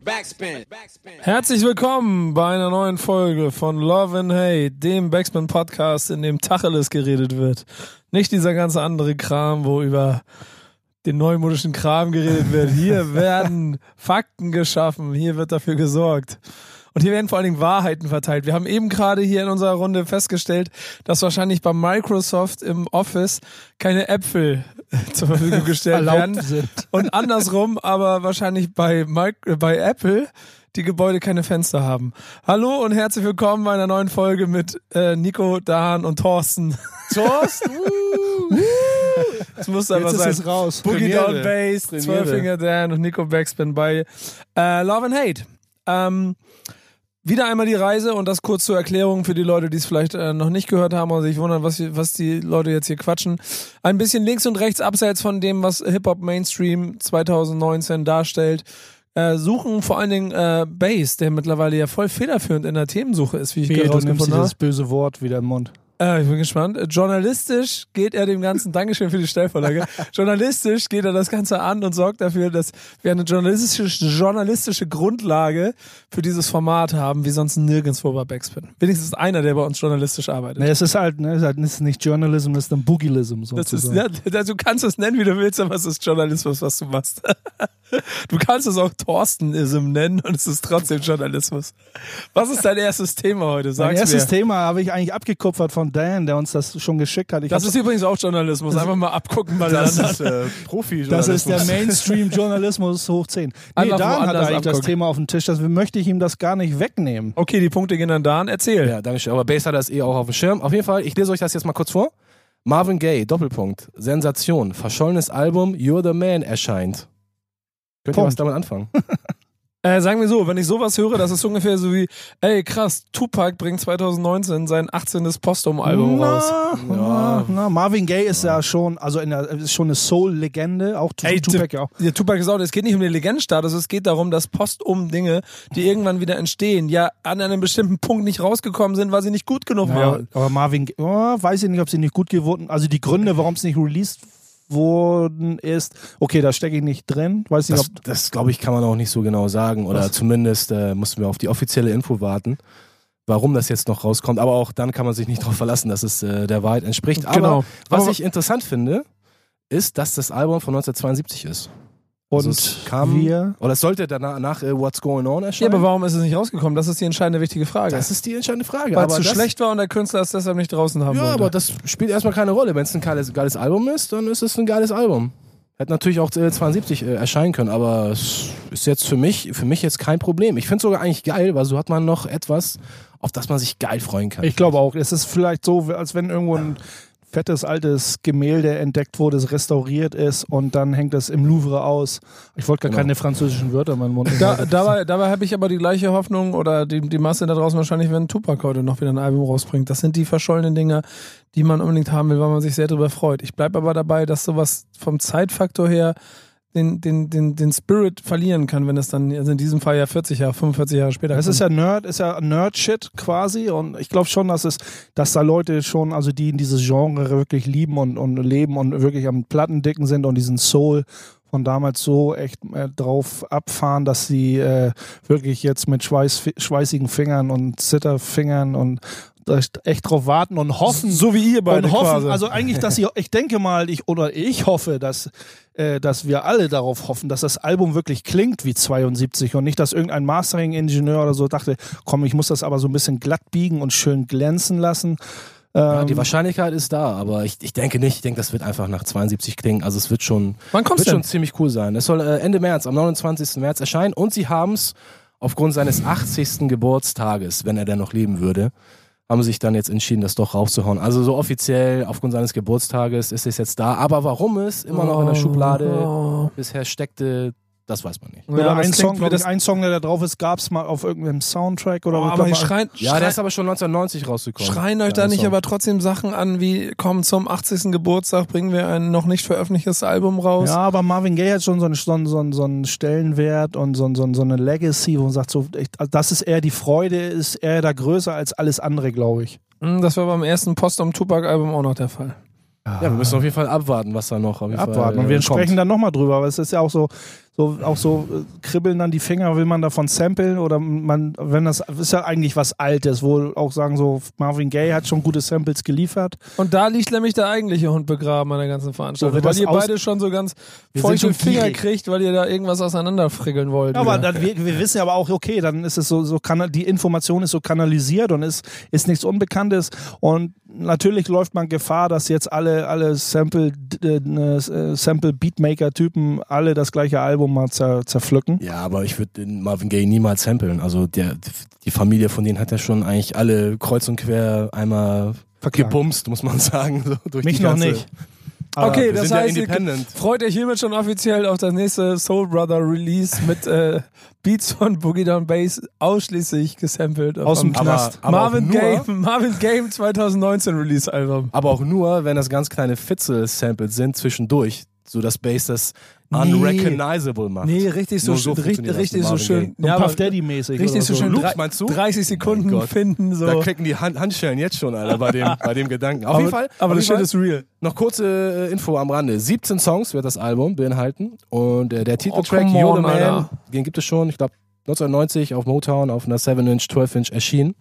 Backspin. Herzlich willkommen bei einer neuen Folge von Love and Hate, dem Backspin Podcast, in dem Tacheles geredet wird. Nicht dieser ganze andere Kram, wo über den neumodischen Kram geredet wird. Hier werden Fakten geschaffen, hier wird dafür gesorgt. Und hier werden vor allen Dingen Wahrheiten verteilt. Wir haben eben gerade hier in unserer Runde festgestellt, dass wahrscheinlich bei Microsoft im Office keine Äpfel zur Verfügung gestellt werden. sind. Und andersrum, aber wahrscheinlich bei, Mic- bei Apple die Gebäude keine Fenster haben. Hallo und herzlich willkommen bei einer neuen Folge mit äh, Nico, Dan und Thorsten. Thorsten! Das muss Jetzt ist sein. es raus. Boogie. Down Bass. Zwölfinger Dan und Nico Backspin bei äh, Love and Hate. Ähm, wieder einmal die Reise und das kurz zur Erklärung für die Leute, die es vielleicht äh, noch nicht gehört haben oder sich wundern, was, was die Leute jetzt hier quatschen. Ein bisschen links und rechts abseits von dem, was Hip-Hop Mainstream 2019 darstellt. Äh, suchen vor allen Dingen äh, Bass, der mittlerweile ja voll federführend in der Themensuche ist, wie ich Wehe, du nimmst herausgefunden habe. dieses böse Wort wieder im Mund. Äh, ich bin gespannt. Journalistisch geht er dem Ganzen, Dankeschön für die Stellvorlage, journalistisch geht er das Ganze an und sorgt dafür, dass wir eine journalistische, journalistische Grundlage für dieses Format haben, wie sonst nirgendwo bei Backspin. Wenigstens einer, der bei uns journalistisch arbeitet. Ne, es ist halt, ne, es ist halt es ist nicht Journalism, es ist dann Boogilism Das ist, sozusagen. ja, du kannst es nennen, wie du willst, aber es ist Journalismus, was du machst. Du kannst es auch Thorstenism nennen und es ist trotzdem Journalismus. Was ist dein erstes Thema heute? mein Sag's erstes mir. Thema habe ich eigentlich abgekupfert von Dan, der uns das schon geschickt hat. Ich Das ist übrigens auch Journalismus. Einfach mal abgucken bei Das ist äh, profi das ist der Mainstream-Journalismus hoch 10. Nee, Einfach Dan hat eigentlich das. Thema auf dem Tisch, deswegen möchte ich ihm das gar nicht wegnehmen. Okay, die Punkte gehen dann da. Erzähl. Ja, danke schön. Aber Bass hat das eh auch auf dem Schirm. Auf jeden Fall, ich lese euch das jetzt mal kurz vor. Marvin Gaye, Doppelpunkt. Sensation. Verschollenes Album You're the Man erscheint. Könnt ihr Punkt. was damit anfangen? Äh, sagen wir so, wenn ich sowas höre, das ist ungefähr so wie, ey krass, Tupac bringt 2019 sein 18. Postum-Album raus. Na, na, Marvin Gaye ist ja schon, also in der, ist schon eine Soul-Legende, auch Ey, Tupac ja auch. Ja, Tupac ist auch, es geht nicht um den Legendenstatus, es geht darum, dass postum Dinge, die irgendwann wieder entstehen, ja an einem bestimmten Punkt nicht rausgekommen sind, weil sie nicht gut genug Ja, waren. aber Marvin, oh, weiß ich nicht, ob sie nicht gut geworden, also die Gründe, warum es nicht released worden ist, okay, da stecke ich nicht drin, weiß nicht, Das, das glaube ich, kann man auch nicht so genau sagen. Oder Was? zumindest äh, mussten wir auf die offizielle Info warten, warum das jetzt noch rauskommt. Aber auch dann kann man sich nicht darauf verlassen, dass es äh, der Wahrheit entspricht. Aber Genau. was Aber- ich interessant finde, ist, dass das Album von 1972 ist. Und Also es kam, wir, oder es sollte danach nach äh, What's Going On Ja, erscheinen. aber warum ist es nicht rausgekommen? Das ist die entscheidende wichtige Frage. das ist die entscheidende Frage. weil aber es zu schlecht war und der Künstler es deshalb nicht draußen haben Ja, wollte. aber das spielt erstmal keine Rolle. Wenn es ein geiles, geiles Album ist, dann ist es ein geiles Album. Hätte natürlich auch äh, 72 äh, erscheinen können, aber es ist jetzt für mich, für mich jetzt kein Problem. Ich finde es sogar eigentlich geil, weil so hat man noch etwas, auf das man sich geil freuen kann. ich glaube auch, es ist vielleicht so, als wenn irgendwo ein fettes altes Gemälde entdeckt wurde, es restauriert ist und dann hängt es im Louvre aus. Ich wollte gar Genau. keine französischen Wörter in meinen Mund Da, dabei dabei habe ich aber die gleiche Hoffnung oder die, die Masse da draußen wahrscheinlich, wenn Tupac heute noch wieder ein Album rausbringt. Das sind die verschollenen Dinger, die man unbedingt haben will, weil man sich sehr darüber freut. Ich bleibe aber dabei, dass sowas vom Zeitfaktor her den, den, den, den Spirit verlieren kann, wenn es dann, also in diesem Fall ja 40 Jahre, 45 Jahre später Es ist ja Nerd, ist ja Nerd-Shit quasi und ich glaube schon, dass es, dass da Leute schon, also die in dieses Genre wirklich lieben und, und leben und wirklich am Plattendicken sind und diesen Soul von damals so echt äh, drauf abfahren, dass sie äh, wirklich jetzt mit Schweiß, schweißigen Fingern und Zitterfingern und echt drauf warten und hoffen, so wie ihr beide und hoffen, quasi. also eigentlich, dass ich, ich denke mal, ich oder ich hoffe, dass, äh, dass wir alle darauf hoffen, dass das Album wirklich klingt wie 72 und nicht, dass irgendein Mastering-Ingenieur oder so dachte, komm, ich muss das aber so ein bisschen glatt biegen und schön glänzen lassen. ja, Ähm, die Wahrscheinlichkeit ist da, aber ich, ich denke nicht. Ich denke, das wird einfach nach 72 klingen. Also es wird schon, Wann kommt's wird denn? schon ziemlich cool sein. Es soll äh, Ende März, am 29. März erscheinen und sie haben es aufgrund seines 80. Geburtstages, wenn er denn noch leben würde, haben sich dann jetzt entschieden, das doch raufzuhauen. Also so offiziell aufgrund seines Geburtstages ist es jetzt da. Aber warum es immer noch in der Schublade Oh. bisher steckte, das weiß man nicht. oder Ja, das ein klingt Song, das- ich, ein Song, der da drauf ist, gab es mal auf irgendeinem Soundtrack oder Oh, ich aber mal- schreien, Ja, schreien, der ist aber schon 1990 rausgekommen. schreien euch da nicht Song. aber trotzdem Sachen an, wie komm zum 80. Geburtstag bringen wir ein noch nicht veröffentlichtes Album raus. Ja, aber Marvin Gaye hat schon so einen, so einen, so einen, so einen Stellenwert und so, einen- so, so eine Legacy, wo man sagt, so, echt, das ist eher die Freude, ist eher da größer als alles andere, glaube ich. Hm, Das war beim ersten Post-Tupac-Album auch noch der Fall. Ja, wir müssen auf jeden Fall abwarten, was da noch auf jeden abwarten. Fall, Und wir äh, sprechen kommt. dann nochmal drüber, aber es ist ja auch so, So, auch so äh, kribbeln dann die Finger, will man davon samplen oder man, wenn das ist ja eigentlich was Altes, wo auch sagen so, Marvin Gaye hat schon gute Samples geliefert. Und da liegt nämlich der eigentliche Hund begraben an der ganzen Veranstaltung. So weil ihr beide schon so ganz feuchte Finger gierig. kriegt, weil ihr da irgendwas auseinanderfrickeln wollt. Ja, aber dann, wir, wir wissen ja aber auch, okay, dann ist es so, so die Information ist so kanalisiert und ist, ist nichts Unbekanntes. Und natürlich läuft man Gefahr, dass jetzt alle, alle Sample, äh, äh, Sample Beatmaker-Typen alle das gleiche Album mal zer, zerpflücken. Ja, aber ich würde den Marvin Gaye niemals samplen. Also der, die Familie von denen hat ja schon eigentlich alle kreuz und quer einmal Verklagen. gebumst, muss man sagen. So, durch Mich die noch ganze- nicht. Aber Okay, wir das ja heißt, ihr independent. freut euch hiermit schon offiziell auf das nächste Soul Brother Release mit äh, Beats von Boogie Down Bass ausschließlich gesampelt. Aus dem Knast. aber Marvin auch nur- Gaye, Marvin Gaye 2019 Release Album. Aber auch nur, wenn das ganz kleine Fitzel-Samples sind zwischendurch, so dass Bass das Nee. unrecognizable macht. Nee, richtig so, so schön, richtig, richtig so schön. Und Ja, Puff aber Daddy-mäßig. richtig so so. schön. Loops, meinst du? 30 Sekunden Gott. finden so. Da klicken die Hand Handschellen jetzt schon, Alter, bei dem, bei dem Gedanken. Auf aber jeden Fall. aber das Shit ist real. Noch kurze äh, Info am Rande. 17 Songs wird das Album beinhalten und äh, der Titeltrack come You're the Man, Alter. den gibt es schon, ich glaube 1990 auf Motown auf einer 7-Inch, 12-Inch erschienen.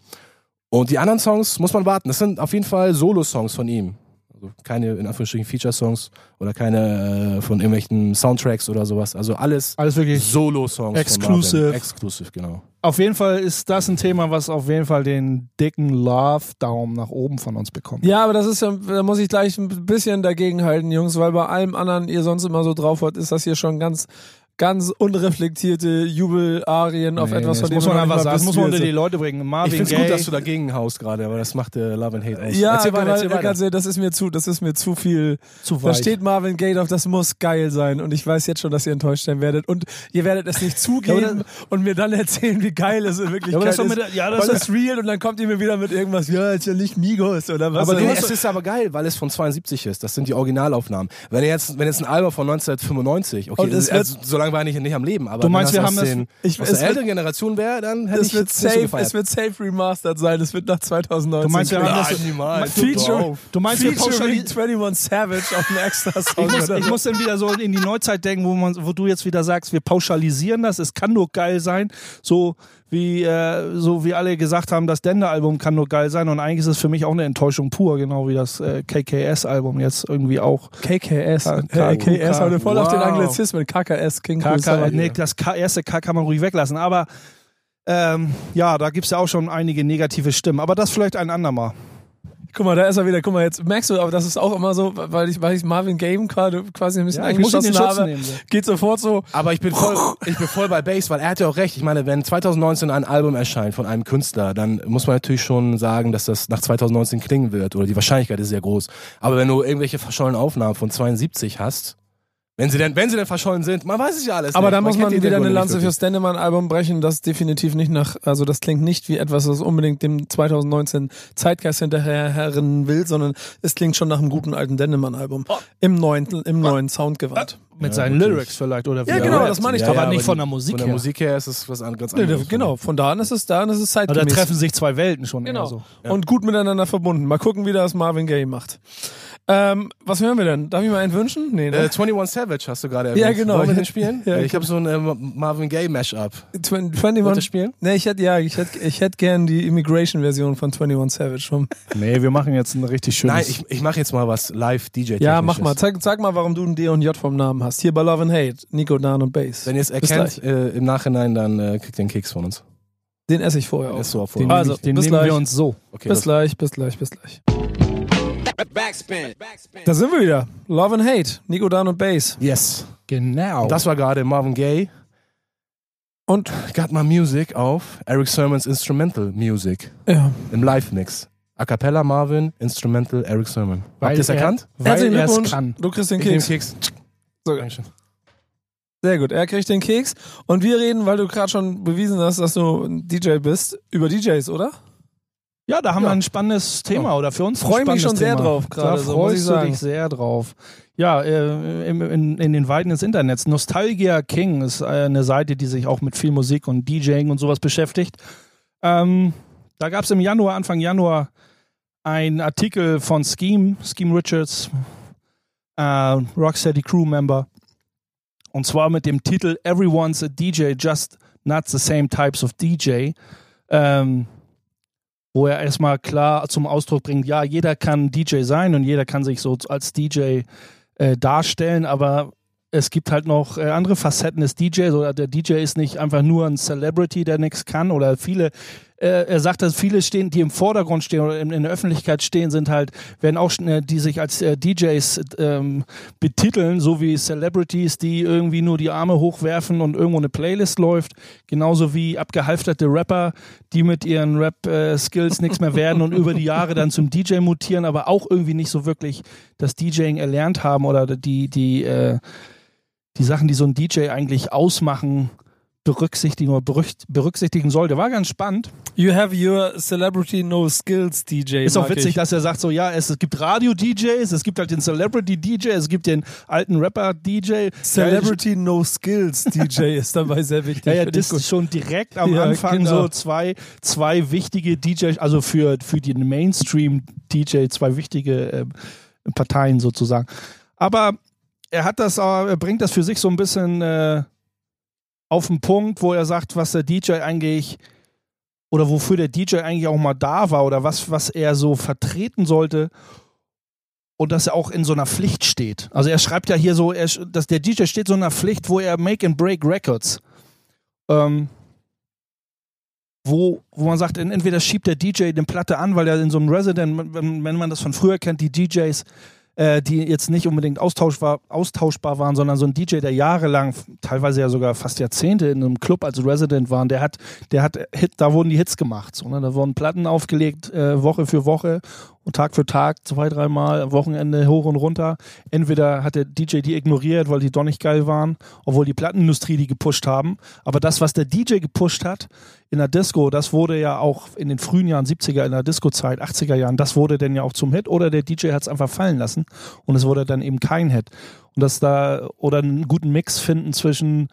Und die anderen Songs muss man warten. Das sind auf jeden Fall Solo-Songs von ihm. Also keine, in Anführungsstrichen, Feature-Songs oder keine äh, von irgendwelchen Soundtracks oder sowas. Also alles Alles wirklich. Solo-Songs. Exclusive. Exclusive, genau. Auf jeden Fall ist das ein Thema, was auf jeden Fall den dicken Love-Daumen nach oben von uns bekommt. Ja, aber das ist ja, da muss ich gleich ein bisschen dagegen halten, Jungs, weil bei allem anderen ihr sonst immer so drauf habt, ist das hier schon ganz, ganz unreflektierte Jubelarien auf Nee, etwas, von dem muss man einfach sagen. Das muss man unter die ist. Leute bringen. Marvin Ich finde es gut, dass du dagegen haust gerade, aber das macht äh, Love and Hate aus. Ja, erzähl aber weiter, erzähl weiter. ganz das ist mir zu, das ist mir zu viel. zu Da weit. steht Marvin Gaye drauf, das muss geil sein. Und ich weiß jetzt schon, dass ihr enttäuscht sein werdet. Und ihr werdet es nicht zugeben und mir dann erzählen, wie geil es in Wirklichkeit Ja, das ist ist. mit ja, das ist- das ist real und dann kommt ihr mir wieder mit irgendwas, ja, ist ja nicht Migos oder was. Aber was- es ist aber geil, weil es von 72 ist. Das sind die Originalaufnahmen. Wenn jetzt, wenn jetzt ein Album von 1995, okay, Und es das, also, so lange war ich nicht am Leben, aber Du meinst, wir haben aus das- den, ich- aus es der wird- älteren Generation wäre, dann hätte es ich wird so safe, gefeiert. es wird safe remastered sein. Es wird nach 2019. Du meinst, wir haben das- niemals. Feature, Du meinst, wir featuring pauschali- 21 Savage auf einem extra Song. Ich muss, ich so. muss dann wieder so in die Neuzeit denken, wo, man, wo du jetzt wieder sagst, wir pauschalisieren das, es kann nur geil sein, so wie, äh, so wie alle gesagt haben, das Dender-Album kann nur geil sein und eigentlich ist es für mich auch eine Enttäuschung pur, genau wie das äh, KKS-Album jetzt irgendwie auch. KKS. K- Äh, KS heute voll auf den Wow. Anglizismen. KKS, King KK, nee, das K erste K kann man ruhig weglassen, aber ähm, ja, da gibt's ja auch schon einige negative Stimmen, aber das vielleicht ein andermal. Guck mal, da ist er wieder. Guck mal, jetzt merkst du, aber das ist auch immer so, weil ich, weil ich Marvin Game gerade quasi ein bisschen Ja, ich muss ihn in eingeschossen habe, nehmen, so. geht sofort so. Aber ich bin voll, ich bin voll bei Bass, weil er hat ja auch recht. Ich meine, wenn 2019 ein Album erscheint von einem Künstler, dann muss man natürlich schon sagen, dass das nach 2019 klingen wird. Oder die Wahrscheinlichkeit ist sehr groß. Aber wenn du irgendwelche verschollenen Aufnahmen von 72 hast, wenn sie denn, wenn sie denn verschollen sind, man weiß es ja alles Aber nicht. da muss man wieder eine Lanze nicht fürs Dendemann-Album brechen, das definitiv nicht nach, also das klingt nicht wie etwas, das unbedingt dem 2019 Zeitgeist hinterherrennen will, sondern es klingt schon nach einem guten alten Dendemann-Album. Im neuen, im neuen Soundgewand. Mit Ja, seinen wirklich. Lyrics vielleicht oder wie Ja, genau, das meine ich Ja, doch. aber ja, nicht aber von die- der Musik Von der her. Musik her ist es was an- ganz Nee, anderes. genau, von da an ist es, da an ist es Ja, da zeitgemäß. treffen sich zwei Welten schon Genau. so. Und gut miteinander verbunden. Mal gucken, wie das Marvin Gaye macht. Ähm, was hören wir denn? Darf ich mal einen wünschen? Nee, ne? Äh, 21 Savage hast du gerade erwähnt. Ja, genau. Wollen wir den spielen? Ja, ich habe so ein äh, Marvin Gaye Mashup. Twen- Wollt ihr 21 spielen? Nee, ich hätte ja, ich hätte ich hätte gern die Immigration-Version von 21 Savage. Vom Nee, wir machen jetzt ein richtig schönes. Nein, ich, ich mache jetzt mal was live DJ. ja, mach mal. Zeig, sag mal, warum du ein D und J vom Namen hast. Hier bei Love and Hate. Nico, Dan und Bass. Wenn ihr es erkennt äh, im Nachhinein, dann äh, kriegt ihr einen Keks von uns. Den esse ich vorher Ist auch. so auf den Also, nehmen, den bis nehmen gleich. wir uns so. okay, bis gleich, bis gleich, bis gleich. Backspin. Da sind wir wieder. Love and Hate. Nico, Dan und Bass. Yes. Genau. Das war gerade Marvin Gaye. Und, Got My Music auf Eric Sermons Instrumental Music ja. im Live-Mix. A Cappella Marvin, Instrumental Eric Sermon. Weil Habt ihr es er- erkannt? Weil Herzlichen er es Glückwunsch. kann. Du kriegst den Keks. Keks. So, Dankeschön. Sehr gut. Er kriegt den Keks. Und wir reden, weil du gerade schon bewiesen hast, dass du ein DJ bist, über DJs, oder? Ja, da haben Ja. wir ein spannendes Thema oder für uns ein Freu mich schon sehr Thema. drauf gerade, Da so freust ich du dich sehr drauf. Ja, äh, im, in, in den Weiten des Internets. Nostalgia King ist äh, eine Seite, die sich auch mit viel Musik und DJing und sowas beschäftigt. Ähm, da gab es im Januar, Anfang Januar, einen Artikel von Scheme, Scheme Richards, äh, Rocksteady Crew Member. Und zwar mit dem Titel Everyone's a DJ, just not the same types of DJ. Ähm, wo er erstmal klar zum Ausdruck bringt, ja, jeder kann DJ sein und jeder kann sich so als DJ äh, darstellen, aber es gibt halt noch äh, andere Facetten des DJs oder der DJ ist nicht einfach nur ein Celebrity, der nichts kann oder viele äh, er sagt, dass viele stehen, die im Vordergrund stehen oder in, in der Öffentlichkeit stehen, sind halt, werden auch, äh, die sich als äh, DJs ähm, betiteln, so wie Celebrities, die irgendwie nur die Arme hochwerfen und irgendwo eine Playlist läuft. Genauso wie abgehalfterte Rapper, die mit ihren Rap-Skills äh, nichts mehr werden und über die Jahre dann zum DJ mutieren, aber auch irgendwie nicht so wirklich das DJing erlernt haben oder die, die, äh, die Sachen, die so ein DJ eigentlich ausmachen, berücksichtigen oder berücksichtigen sollte. War ganz spannend. You have your celebrity no skills DJ. Ist auch witzig, ich. dass er sagt so, ja, es, gibt Radio-DJs, es gibt halt den Celebrity-DJ, es gibt den alten Rapper-DJ. Celebrity no skills DJ ist dabei sehr wichtig. Ja, ja, das ist schon direkt am ja, Anfang genau. so zwei, zwei wichtige DJs, also für, für den Mainstream-DJ zwei wichtige äh, Parteien sozusagen. Aber er hat das, er bringt das für sich so ein bisschen äh, auf den Punkt, wo er sagt, was der DJ eigentlich oder wofür der DJ eigentlich auch mal da war oder was, was er so vertreten sollte und dass er auch in so einer Pflicht steht. Also er schreibt ja hier so, er, dass der DJ steht so in einer Pflicht, wo er Make and Break Records, ähm, wo, wo man sagt, entweder schiebt der DJ eine Platte an, weil er in so einem Resident, wenn man das von früher kennt, die DJs äh, die jetzt nicht unbedingt austauschbar, austauschbar waren, sondern so ein DJ, der jahrelang, teilweise ja sogar fast Jahrzehnte in einem Club als Resident waren, der hat, der hat Hit, da wurden die Hits gemacht. So, ne? Da wurden Platten aufgelegt, äh, Woche für Woche und Tag für Tag, zwei, dreimal, Wochenende hoch und runter. Entweder hat der DJ die ignoriert, weil die doch nicht geil waren, obwohl die Plattenindustrie die gepusht haben. Aber das, was der DJ gepusht hat in der Disco, das wurde ja auch in den frühen Jahren 70er, in der Disco-Zeit, 80er Jahren, das wurde dann ja auch zum Hit oder der DJ hat es einfach fallen lassen und es wurde dann eben kein Hit. Und das da, oder einen guten Mix finden zwischen,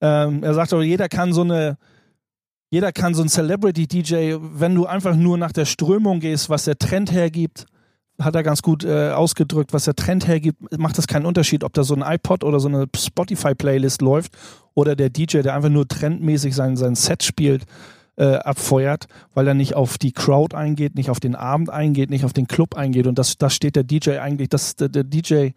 ähm, er sagt aber, jeder kann so eine, jeder kann so ein Celebrity-DJ, wenn du einfach nur nach der Strömung gehst, was der Trend hergibt, hat er ganz gut äh, ausgedrückt, was der Trend hergibt, macht das keinen Unterschied, ob da so ein iPod oder so eine Spotify-Playlist läuft oder der DJ, der einfach nur trendmäßig sein, sein Set spielt, äh, abfeuert, weil er nicht auf die Crowd eingeht, nicht auf den Abend eingeht, nicht auf den Club eingeht. Und das, das steht der DJ eigentlich, das, der, der DJ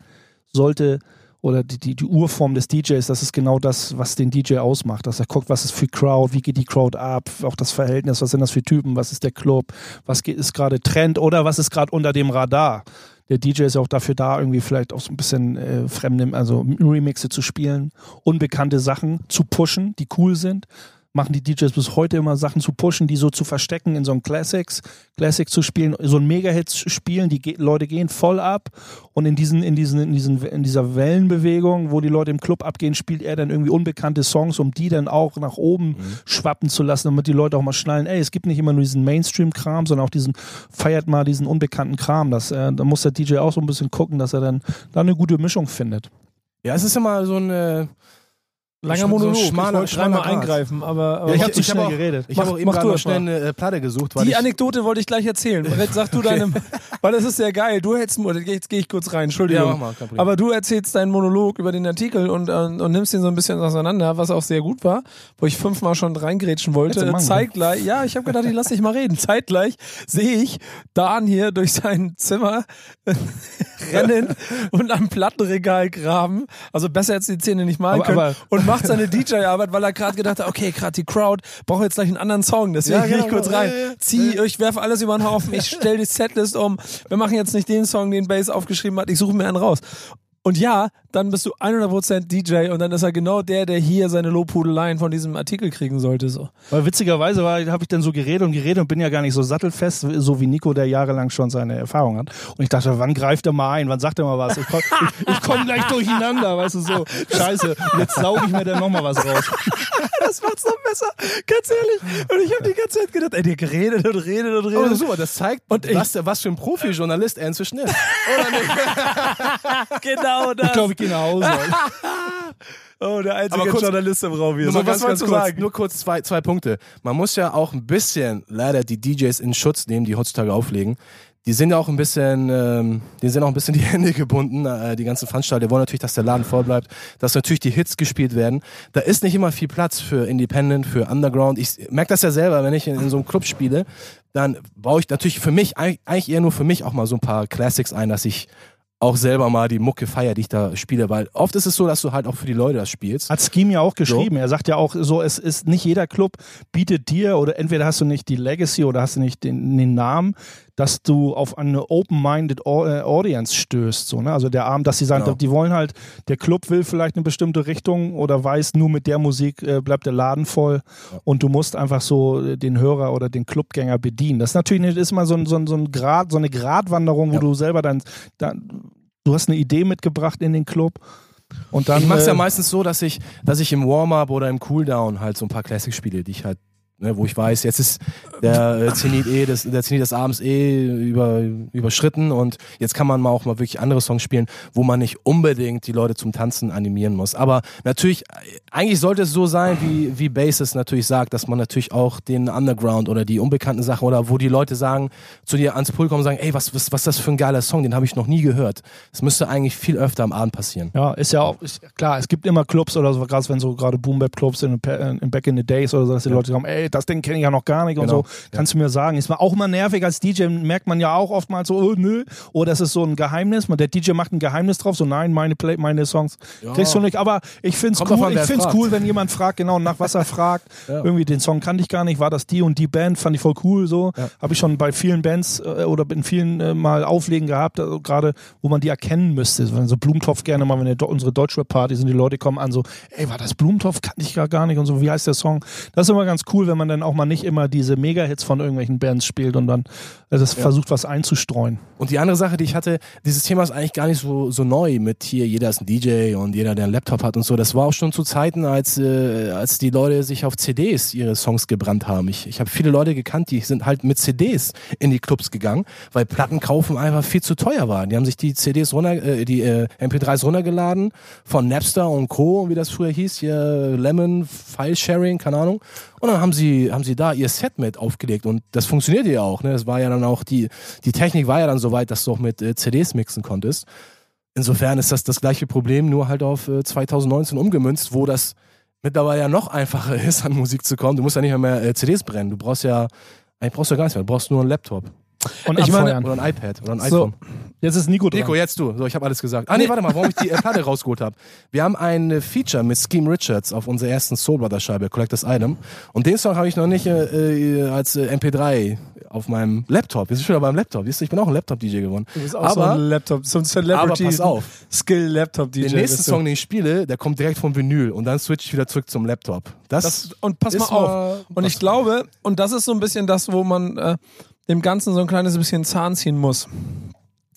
sollte oder die, die, die Urform des DJs, das ist genau das, was den DJ ausmacht. Dass er guckt, was ist für Crowd, wie geht die Crowd ab, auch das Verhältnis, was sind das für Typen, was ist der Club, was ist gerade Trend oder was ist gerade unter dem Radar. Der DJ ist ja auch dafür da, irgendwie vielleicht auch so ein bisschen äh, fremde, also Remixe zu spielen, unbekannte Sachen zu pushen, die cool sind machen die DJs bis heute immer Sachen zu pushen, die so zu verstecken in so einem Classics, Classic zu spielen, so ein Mega-Hit spielen, die ge Leute gehen voll ab und in diesen, in diesen, in diesen, in dieser Wellenbewegung, wo die Leute im Club abgehen, spielt er dann irgendwie unbekannte Songs, um die dann auch nach oben mhm. schwappen zu lassen, damit die Leute auch mal schnallen, ey, es gibt nicht immer nur diesen Mainstream-Kram, sondern auch diesen, feiert mal diesen unbekannten Kram. Das, äh, da muss der DJ auch so ein bisschen gucken, dass er dann da eine gute Mischung findet. Ja, es ist immer so eine Langer Monolog. So schmaler, ich wollte eingreifen, aber, aber ja, ich habe zu schnell auch, geredet. Ich habe auch eben gerade schnell eine Platte gesucht. Die Anekdote wollte ich gleich erzählen. Sag du deinem, weil das ist sehr geil. Du hältst, jetzt gehe ich kurz rein, Entschuldigung. Ja, mal, aber du erzählst deinen Monolog über den Artikel und, und, und nimmst ihn so ein bisschen auseinander, was auch sehr gut war, wo ich fünfmal schon reingrätschen wollte. Zeitgleich, ja, ich habe gedacht, ich lass dich mal reden. Zeitgleich sehe ich Dan hier durch sein Zimmer rennen und am Plattenregal graben. Also besser jetzt die Zähne nicht malen aber, können. Aber, und macht seine DJ-Arbeit, weil er gerade gedacht hat, okay, gerade die Crowd braucht jetzt gleich einen anderen Song. Deswegen ja, genau, gehe ich kurz rein. Zieh, ich werfe alles über den Haufen, ich stelle die Setlist um. Wir machen jetzt nicht den Song, den Bass aufgeschrieben hat, ich suche mir einen raus. Und ja, dann bist du 100% DJ und dann ist er genau der, der hier seine Lobhudeleien von diesem Artikel kriegen sollte. So. Weil witzigerweise habe ich dann so geredet und geredet und bin ja gar nicht so sattelfest, so wie Nico, der jahrelang schon seine Erfahrung hat. Und ich dachte, wann greift er mal ein? Wann sagt er mal was? Ich, komm, komme gleich durcheinander, weißt du so. Scheiße, jetzt sauge ich mir dann nochmal was raus. Das macht's noch besser, ganz ehrlich. Und ich habe die ganze Zeit gedacht, ey, der redet und redet und redet. Aber super, das zeigt, und was, was für ein Profi-Journalist er inzwischen ist. Oder nicht? genau das. Ich glaube, ich gehe nach Hause. oh, der einzige kurz, Journalist im Raum hier. So, was wolltest du sagen? Nur kurz zwei, zwei Punkte. Man muss ja auch ein bisschen leider die DJs in Schutz nehmen, die heutzutage auflegen. Die sind ja auch ein bisschen, ähm, die sind auch ein bisschen die Hände gebunden, äh, die ganzen Veranstalter. Die wollen natürlich, dass der Laden voll bleibt, dass natürlich die Hits gespielt werden. Da ist nicht immer viel Platz für Independent, für Underground. Ich merke das ja selber, wenn ich in, in so einem Club spiele, dann baue ich natürlich für mich, eigentlich eher nur für mich auch mal so ein paar Classics ein, dass ich auch selber mal die Mucke feier, die ich da spiele, weil oft ist es so, dass du halt auch für die Leute das spielst. Hat Scheme ja auch geschrieben. So. Er sagt ja auch so, es ist nicht jeder Club bietet dir oder entweder hast du nicht die Legacy oder hast du nicht den, den Namen, dass du auf eine open-minded äh, Audience stößt. So, ne? Also der Abend, dass sie sagen, genau. die wollen halt, der Club will vielleicht eine bestimmte Richtung oder weiß, nur mit der Musik äh, bleibt der Laden voll ja. und du musst einfach so äh, den Hörer oder den Clubgänger bedienen. Das ist natürlich nicht, ist mal so ein, so ein, so ein Grad, so eine Gratwanderung, wo ja. du selber dann, dann, du hast eine Idee mitgebracht in den Club. Und dann, ich mache es ja äh, meistens so, dass ich, dass ich im Warm-up oder im Cooldown halt so ein paar Classics spiele, die ich halt Ne, wo ich weiß, jetzt ist der äh, Zenit eh, des, der Zenit des Abends eh über, überschritten und jetzt kann man mal auch mal wirklich andere Songs spielen, wo man nicht unbedingt die Leute zum Tanzen animieren muss. Aber natürlich, eigentlich sollte es so sein, wie, wie Basis natürlich sagt, dass man natürlich auch den Underground oder die unbekannten Sachen oder wo die Leute sagen, zu dir ans Pool kommen und sagen, ey, was, was, was ist das für ein geiler Song, den habe ich noch nie gehört. Das müsste eigentlich viel öfter am Abend passieren. Ja, ist ja auch, ist, klar, es gibt immer Clubs oder so, gerade wenn so gerade Boom Bap Clubs in, in Back in the Days oder so, dass die ja. Leute sagen, ey, das Ding kenne ich ja noch gar nicht genau. und so. Kannst ja. du mir sagen. Ist auch immer nervig als DJ, merkt man ja auch oftmals so, oh, nö. Oder das ist so ein Geheimnis. Der DJ macht ein Geheimnis drauf, so nein, meine, Play, meine Songs ja. kriegst du nicht. Aber ich finde es cool, ich find's cool, wenn jemand fragt, genau, nach was er fragt. ja. Irgendwie den Song kannte ich gar nicht, war das die und die Band, fand ich voll cool so. Habe ich schon bei vielen Bands äh, oder in vielen äh, mal Auflegen gehabt, also gerade wo man die erkennen müsste. So Blumentopf gerne mal, wenn wir unsere Deutschrap-Party sind, die Leute kommen an so, ey, war das Blumentopf? Kannte ich gar, gar nicht und so, wie heißt der Song? Das ist immer ganz cool, wenn man dann auch mal nicht immer diese Mega-Hits von irgendwelchen Bands spielt und dann äh, das ja. versucht, was einzustreuen. Und die andere Sache, die ich hatte, dieses Thema ist eigentlich gar nicht so, so neu mit hier, jeder ist ein DJ und jeder, der einen Laptop hat und so. Das war auch schon zu Zeiten, als, äh, als die Leute sich auf CDs ihre Songs gebrannt haben. Ich, ich habe viele Leute gekannt, die sind halt mit CDs in die Clubs gegangen, weil Platten kaufen einfach viel zu teuer waren. Die haben sich die CDs runter, äh, die äh, MP3s runtergeladen von Napster und Co., wie das früher hieß, hier Lemon, File Sharing, keine Ahnung. Und dann haben sie, haben sie da ihr Set mit aufgelegt und das funktionierte ja auch. Ne? Das war ja dann auch, die, die Technik war ja dann so weit, dass du auch mit äh, CDs mixen konntest. Insofern ist das das gleiche Problem, nur halt auf äh, 2019 umgemünzt, wo das mittlerweile ja noch einfacher ist, an Musik zu kommen. Du musst ja nicht mehr, mehr äh, CDs brennen. Du brauchst ja, eigentlich brauchst du ja gar nichts mehr. Du brauchst nur einen Laptop. Und ich meine, oder ein iPad oder ein so, iPhone. Jetzt ist Nico dran. Nico, jetzt du. So, ich habe alles gesagt. Ah nee, warte mal, warum ich die Platte rausgeholt habe. Wir haben ein äh, Feature mit Scheme Richards auf unserer ersten Soul Brother Scheibe, Collectors Item. Und den Song habe ich noch nicht äh, äh als äh, MP3 auf meinem Laptop. Wir sind schon beim Laptop. ich bin auch ein Laptop-DJ geworden. Du bist auch aber, so ein Laptop, so ein Celebrity. Aber pass auf. Skill-Laptop-DJ. Den nächsten Song, den ich spiele, der kommt direkt vom Vinyl und dann switch ich wieder zurück zum Laptop. Das, das und pass mal auf. Und ich glaube, und das ist so ein bisschen das, wo man äh, dem Ganzen so ein kleines bisschen Zahn ziehen muss.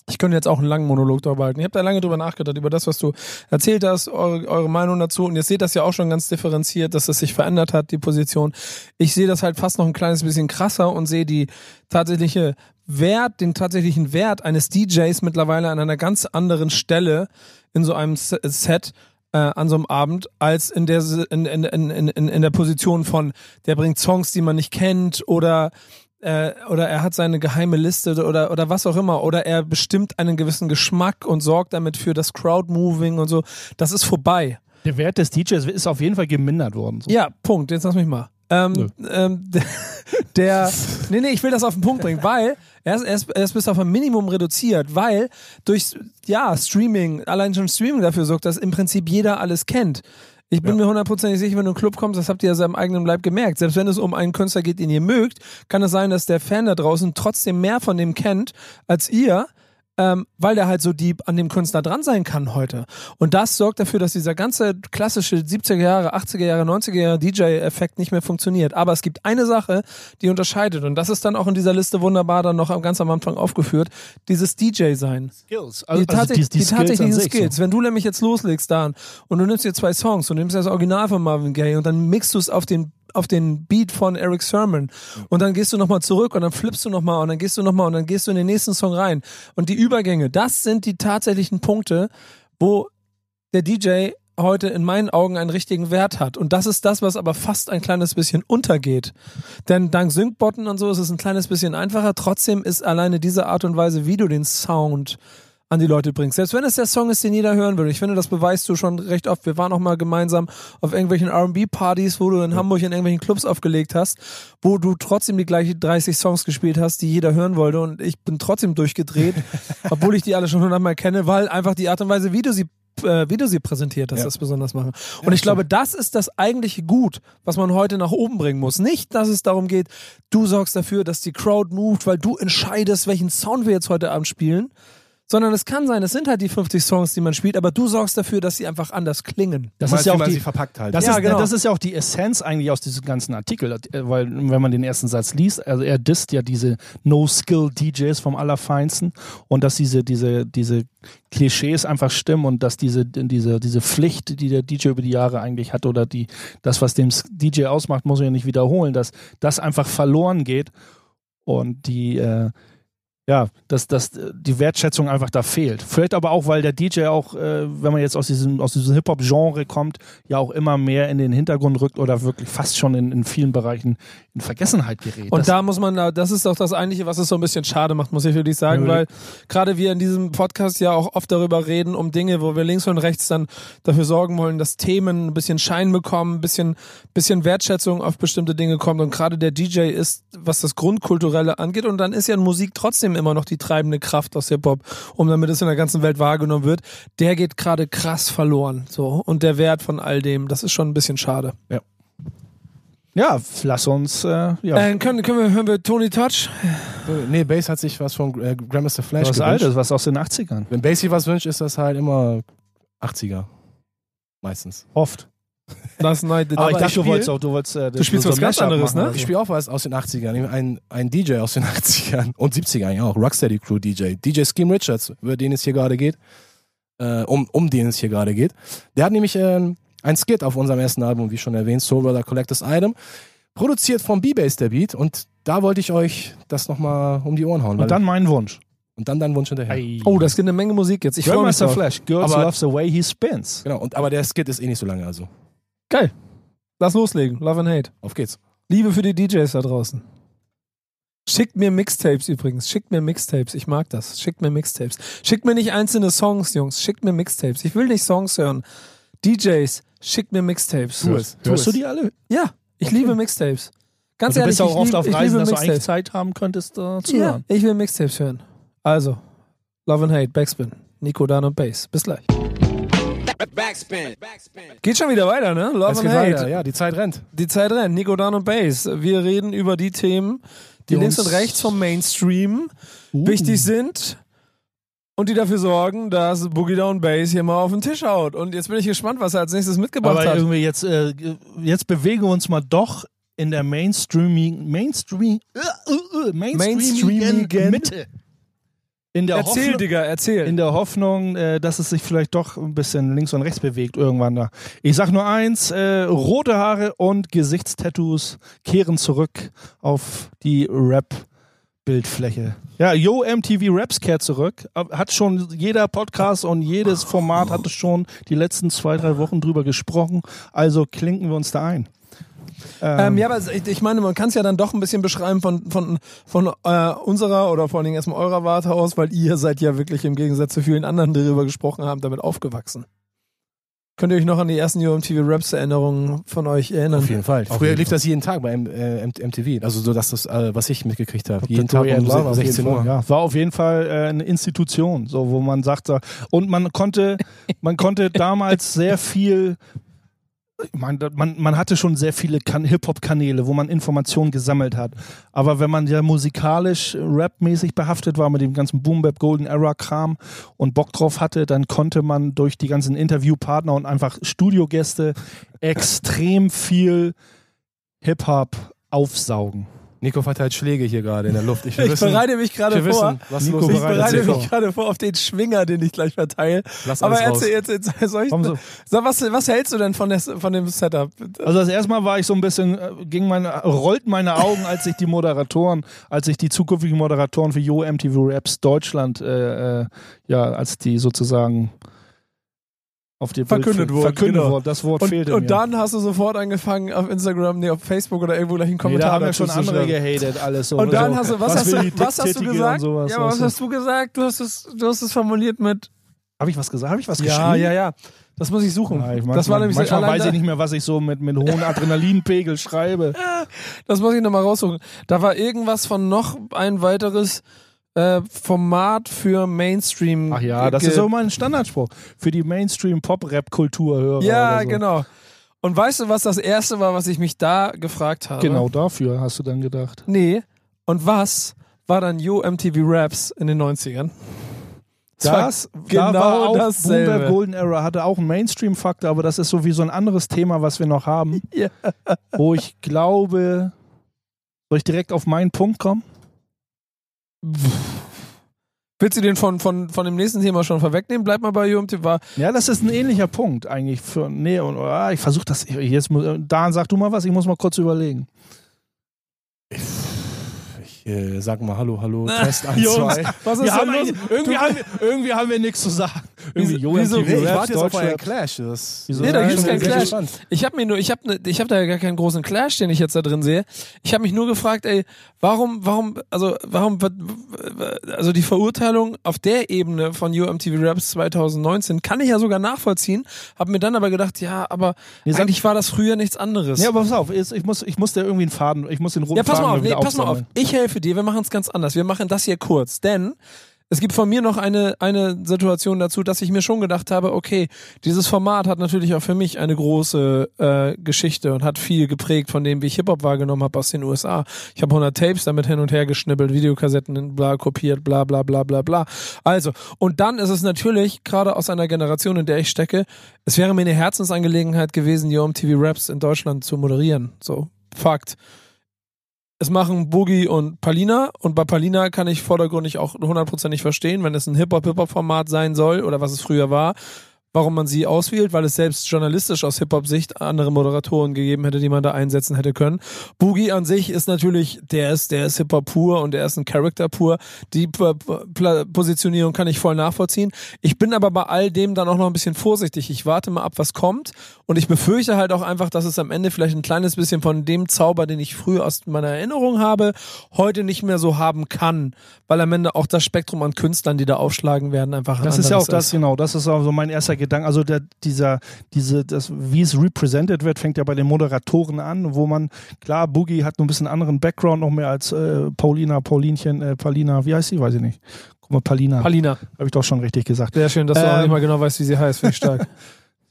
Ich könnte jetzt auch einen langen Monolog darüber halten. Ich habe da lange drüber nachgedacht, über das, was du erzählt hast, eure, eure Meinung dazu. Und ihr seht das ja auch schon ganz differenziert, dass es sich verändert hat, die Position. Ich sehe das halt fast noch ein kleines bisschen krasser und sehe die tatsächliche Wert, den tatsächlichen Wert eines DJs mittlerweile an einer ganz anderen Stelle in so einem Set äh, an so einem Abend, als in der, in, in, in, in, in der Position von, der bringt Songs, die man nicht kennt oder äh, oder er hat seine geheime Liste oder, oder was auch immer, oder er bestimmt einen gewissen Geschmack und sorgt damit für das Crowdmoving und so. Das ist vorbei. Der Wert des DJs ist auf jeden Fall gemindert worden. So. Ja, Punkt. Jetzt lass mich mal. Ähm, ähm, der, der, nee, nee, ich will das auf den Punkt bringen, weil er ist, er, ist, er ist bis auf ein Minimum reduziert, weil durch, ja, Streaming, allein schon Streaming dafür sorgt, dass im Prinzip jeder alles kennt. Ich bin ja. mir hundertprozentig sicher, wenn du in einen Club kommst, das habt ihr ja seinem eigenen Leib gemerkt. Selbst wenn es um einen Künstler geht, den ihr mögt, kann es sein, dass der Fan da draußen trotzdem mehr von dem kennt als ihr, ähm, weil der halt so deep an dem Künstler dran sein kann heute. Und das sorgt dafür, dass dieser ganze klassische 70er Jahre, 80er Jahre, 90er Jahre DJ-Effekt nicht mehr funktioniert. Aber es gibt eine Sache, die unterscheidet. Und das ist dann auch in dieser Liste wunderbar dann noch ganz am Anfang aufgeführt. Dieses DJ-Sein. Skills. Also, die, also die, die, die tatsächlichen Skills. Skills. So. Wenn du nämlich jetzt loslegst, Dan, und du nimmst dir zwei Songs und nimmst das Original von Marvin Gaye und dann mixst du es auf den auf den Beat von Eric Sermon und dann gehst du nochmal zurück und dann flippst du nochmal und dann gehst du nochmal und dann gehst du in den nächsten Song rein. Und die Übergänge, das sind die tatsächlichen Punkte, wo der DJ heute in meinen Augen einen richtigen Wert hat. Und das ist das, was aber fast ein kleines bisschen untergeht. Denn dank Syncbotten und so ist es ein kleines bisschen einfacher. Trotzdem ist alleine diese Art und Weise, wie du den Sound an die Leute bringst. Selbst wenn es der Song ist, den jeder hören will. Ich finde, das beweist du schon recht oft. Wir waren auch mal gemeinsam auf irgendwelchen R&B-Partys, wo du in Hamburg in irgendwelchen Clubs aufgelegt hast, wo du trotzdem die gleichen 30 Songs gespielt hast, die jeder hören wollte. Und ich bin trotzdem durchgedreht, obwohl ich die alle schon hundertmal kenne, weil einfach die Art und Weise, wie du sie äh, wie du sie präsentiert hast, Ja. das besonders machen. Und ich glaube, das ist das eigentliche Gut, was man heute nach oben bringen muss. Nicht, dass es darum geht, du sorgst dafür, dass die Crowd moved, weil du entscheidest, welchen Sound wir jetzt heute Abend spielen, sondern es kann sein, es sind halt die 50 Songs, die man spielt, aber du sorgst dafür, dass sie einfach anders klingen. Das ist ja auch die, sie verpackt halt. Das, Ja, ist, genau. das ist ja auch die Essenz eigentlich aus diesem ganzen Artikel, äh, weil wenn man den ersten Satz liest, also er disst ja diese No-Skill-DJs vom Allerfeinsten und dass diese, diese, diese Klischees einfach stimmen und dass diese, diese, diese Pflicht, die der DJ über die Jahre eigentlich hat oder die, das, was dem DJ ausmacht, muss man ja nicht wiederholen, dass das einfach verloren geht und die, äh, ja, dass, dass äh, die Wertschätzung einfach da fehlt. Vielleicht aber auch, weil der DJ auch, äh, wenn man jetzt aus diesem, aus diesem Hip-Hop-Genre kommt, ja auch immer mehr in den Hintergrund rückt oder wirklich fast schon in, in vielen Bereichen in Vergessenheit gerät. Und Das- da muss man, da- das ist doch das Eigentliche, was es so ein bisschen schade macht, muss ich wirklich sagen, Ja, weil gerade wir in diesem Podcast ja auch oft darüber reden, um Dinge, wo wir links und rechts dann dafür sorgen wollen, dass Themen ein bisschen Schein bekommen, ein bisschen, bisschen Wertschätzung auf bestimmte Dinge kommt und gerade der DJ ist, was das Grundkulturelle angeht und dann ist ja Musik trotzdem immer noch die treibende Kraft aus Hip-Hop, um damit es in der ganzen Welt wahrgenommen wird, der geht gerade krass verloren, so. Und der Wert von all dem, das ist schon ein bisschen schade. ja, lass uns, äh, ja, Äh, können, können wir, hören wir Tony Touch? nee, Bass hat sich was von äh, Grandmaster Flash was gewünscht. Altes, was aus den 80ern. Wenn Bass sich was wünscht, ist das halt immer 80er. Meistens. Oft. Last Night. Aber, ich dachte, spiel- du wolltest auch, du wolltest, äh, Du spielst was ganz anderes, ne? Ich spiele auch was aus den 80ern. Ein, ein DJ aus den 80ern und 70ern ja auch. Rocksteady Crew DJ. DJ Scheme Richards, über den es hier gerade geht. Äh, um, um den es hier gerade geht. Der hat nämlich ähm, ein Skit auf unserem ersten Album, wie schon erwähnt, Soul Brother Collectors Item. Produziert von B-Bass der Beat. Und da wollte ich euch das nochmal um die Ohren hauen. Und dann mein Wunsch. und dann dein Wunsch hinterher. Oh, das gibt eine Menge Musik jetzt. Ich freue mich drauf. Flash, Girls Aber- Love the Way He Spins. Genau. Und, aber der Skit ist eh nicht so lange, also. Geil. Lass loslegen. Love and Hate. Auf geht's. Liebe für die DJs da draußen. Schickt mir Mixtapes übrigens. Schickt mir Mixtapes. Ich mag das. Schickt mir Mixtapes. Schickt mir nicht einzelne Songs, Jungs. Schickt mir Mixtapes. Ich will nicht Songs hören. DJs, schickt mir Mixtapes. Tu es. Hörst du die alle? Ja, ich liebe Mixtapes. Ganz du ehrlich, bist auch ich, oft lieb, auf ich Reisen, liebe dass du eigentlich Mixtapes. Zeit haben könntest, äh, zu Ja, hören. ich will Mixtapes hören. Also, Love and Hate, Backspin. Nico, Dan und Bass. Bis gleich. Backspin. Backspin. Geht schon wieder weiter, ne? Love Es and Hate. weiter. Ja, die Zeit rennt. Die Zeit rennt. Nico, Dan und Bass. Wir reden über die Themen, die, Die links und rechts vom Mainstream Uh. wichtig sind und die dafür sorgen, dass Boogie Down Bass hier mal auf den Tisch haut. Und jetzt bin ich gespannt, was er als nächstes mitgebracht Aber hat. irgendwie jetzt, äh, jetzt bewegen wir uns mal doch in der Mainstreaming, Mainstream, äh, äh, äh, Mainstreamigen Mainstreamigen Mitte. In der Erzähl, Hoffnung, Digga, erzähl. in der Hoffnung, äh, dass es sich vielleicht doch ein bisschen links und rechts bewegt irgendwann da. Ich sag nur eins, äh, rote Haare und Gesichtstattoos kehren zurück auf die Rap-Bildfläche. Ja, Yo MTV Raps kehrt zurück. Hat schon jeder Podcast und jedes Format hatte schon die letzten zwei, drei Wochen drüber gesprochen. Also klinken wir uns da ein. Ähm, ja, aber ich, ich meine, man kann es ja dann doch ein bisschen beschreiben von, von, von äh, unserer oder vor allen Dingen erstmal eurer Warte aus, weil ihr seid ja wirklich im Gegensatz zu vielen anderen, die darüber gesprochen haben, damit aufgewachsen. Könnt ihr euch noch an die ersten UMTV Raps Erinnerungen von euch erinnern? Auf jeden Fall. Auf Früher jeden lief Fall. das jeden Tag bei M äh, MTV. Also so, dass das, äh, was ich mitgekriegt habe. Jeden Tag um and Love auf 16 jeden Uhr. Ja, war auf jeden Fall äh, eine Institution, so wo man sagte und man konnte, man konnte damals sehr viel. Ich meine, man, man hatte schon sehr viele kan Hip-Hop-Kanäle, wo man Informationen gesammelt hat. Aber wenn man ja musikalisch, äh, rapmäßig behaftet war mit dem ganzen Boom Bap Golden Era Kram und Bock drauf hatte, dann konnte man durch die ganzen Interviewpartner und einfach Studiogäste extrem viel Hip-Hop aufsaugen. Nico verteilt Schläge hier gerade in der Luft. Ich, Ich wissen, bereite mich gerade vor. wissen, was Nico Ich bereite mich vor. gerade vor auf den Schwinger, den ich gleich verteile. Lass Aber erzähl jetzt, jetzt soll ich, so. sag, was, was hältst du denn von, der, von dem Setup? Also das erste Mal war ich so ein bisschen, äh, ging meine, rollten meine Augen, als ich die Moderatoren, als ich die zukünftigen Moderatoren für Yo MTV Raps Deutschland, äh, äh, ja, als die sozusagen auf die Verkündet wurde, Verkündet genau. wurde. Das Wort Und, fehlte und mir. dann hast du sofort angefangen auf Instagram, nee, auf Facebook oder irgendwo gleich einen nee, Kommentar da haben ja schon andere gehatet, alles so. Und dann so, hast du, was, hast will du, was hast du gesagt? Sowas, ja, was hast du gesagt? Du hast es, du hast es formuliert mit. Habe ich was gesagt? Habe ich was Ja, geschrieben? ja, ja. Das muss ich suchen. Ja, ich das manchmal, war nämlich so- manchmal weiß ich nicht mehr, was ich so mit, mit hohem Adrenalinpegel schreibe. Das muss ich nochmal raussuchen. Da war irgendwas von noch ein weiteres äh, Format für Mainstream. Ach ja, das ist so mein Standardspruch. Für die Mainstream-Pop-Rap-Kultur-Hörer. Ja, oder so. genau. Und weißt du, was das erste war, was ich mich da gefragt habe? Genau dafür hast du dann gedacht. Nee. Und was war dann Yo MTV Raps in den 90ern? war Das, genau da war auch dasselbe. Boom Bap Golden Era hatte auch einen Mainstream-Faktor, aber das ist so wie so ein anderes Thema, was wir noch haben. Ja. Wo ich glaube, soll ich direkt auf meinen Punkt kommen? Willst du den von, von, von dem nächsten Thema schon vorwegnehmen? Bleib mal bei MTV. War, Ja, das ist ein ähnlicher Punkt eigentlich. Für, nee, und, ah, ich versuche das. Jetzt, muss- Dan, sag du mal was, ich muss mal kurz überlegen. Ich äh, sag mal Hallo, Hallo, Test 1, Jungs, 2. was ist Wir haben denn los? irgendwie, haben wir, irgendwie haben wir nichts zu sagen. Irgendwie Wieso- Yo wieso- ich warte jetzt auf euren. Clash. Das Wieso? Nee, da gibt's keinen Clash. Ich habe mir nur, ich habe ne, ich habe da gar keinen großen Clash, den ich jetzt da drin sehe. Ich habe mich nur gefragt, ey, warum, warum, also warum, also die Verurteilung auf der Ebene von UMTV Raps 2019 kann ich ja sogar nachvollziehen. Habe mir dann aber gedacht, ja, aber Nee, eigentlich war das früher nichts anderes. Nee, aber pass auf, ich muss, ich muss da irgendwie einen Faden, ich muss den roten Ja, pass Faden mal auf, nee, pass mal auf. Ich helfe dir, wir machen es ganz anders. Wir machen das hier kurz, denn es gibt von mir noch eine, eine Situation dazu, dass ich mir schon gedacht habe, okay, dieses Format hat natürlich auch für mich eine große äh, Geschichte und hat viel geprägt von dem, wie ich Hip-Hop wahrgenommen habe aus den USA. Ich habe 100 Tapes damit hin und her geschnibbelt, Videokassetten bla kopiert, bla bla bla bla bla. Also, und dann ist es natürlich, gerade aus einer Generation, in der ich stecke, es wäre mir eine Herzensangelegenheit gewesen, Yo MTV Raps in Deutschland zu moderieren. So, Fakt es machen Boogie und Palina und bei Palina kann ich vordergründig auch hundertprozentig verstehen, wenn es ein Hip-Hop-Hip-Hop-Format sein soll oder was es früher war, warum man sie auswählt, weil es selbst journalistisch aus Hip-Hop-Sicht andere Moderatoren gegeben hätte, die man da einsetzen hätte können. Boogie an sich ist natürlich, der ist, der ist Hip-Hop pur und der ist ein Charakter pur. Die Positionierung kann ich voll nachvollziehen. Ich bin aber bei all dem dann auch noch ein bisschen vorsichtig. Ich warte mal ab, was kommt und ich befürchte halt auch einfach, dass es am Ende vielleicht ein kleines bisschen von dem Zauber, den ich früher aus meiner Erinnerung habe, heute nicht mehr so haben kann, weil am Ende auch das Spektrum an Künstlern, die da aufschlagen werden, einfach ein Das ist ja auch das, genau, das ist auch so mein erster Gedanke. Also der, dieser, diese, das, wie es represented wird, fängt ja bei den Moderatoren an, wo man, klar, Boogie hat nur ein bisschen anderen Background noch mehr als äh, Paulina, Paulinchen, äh, Paulina, wie heißt sie? Weiß ich nicht. Guck mal, Palina. Palina. Habe ich doch schon richtig gesagt. Sehr schön, dass du auch Ähm, nicht mal genau weißt, wie sie heißt. Finde ich stark.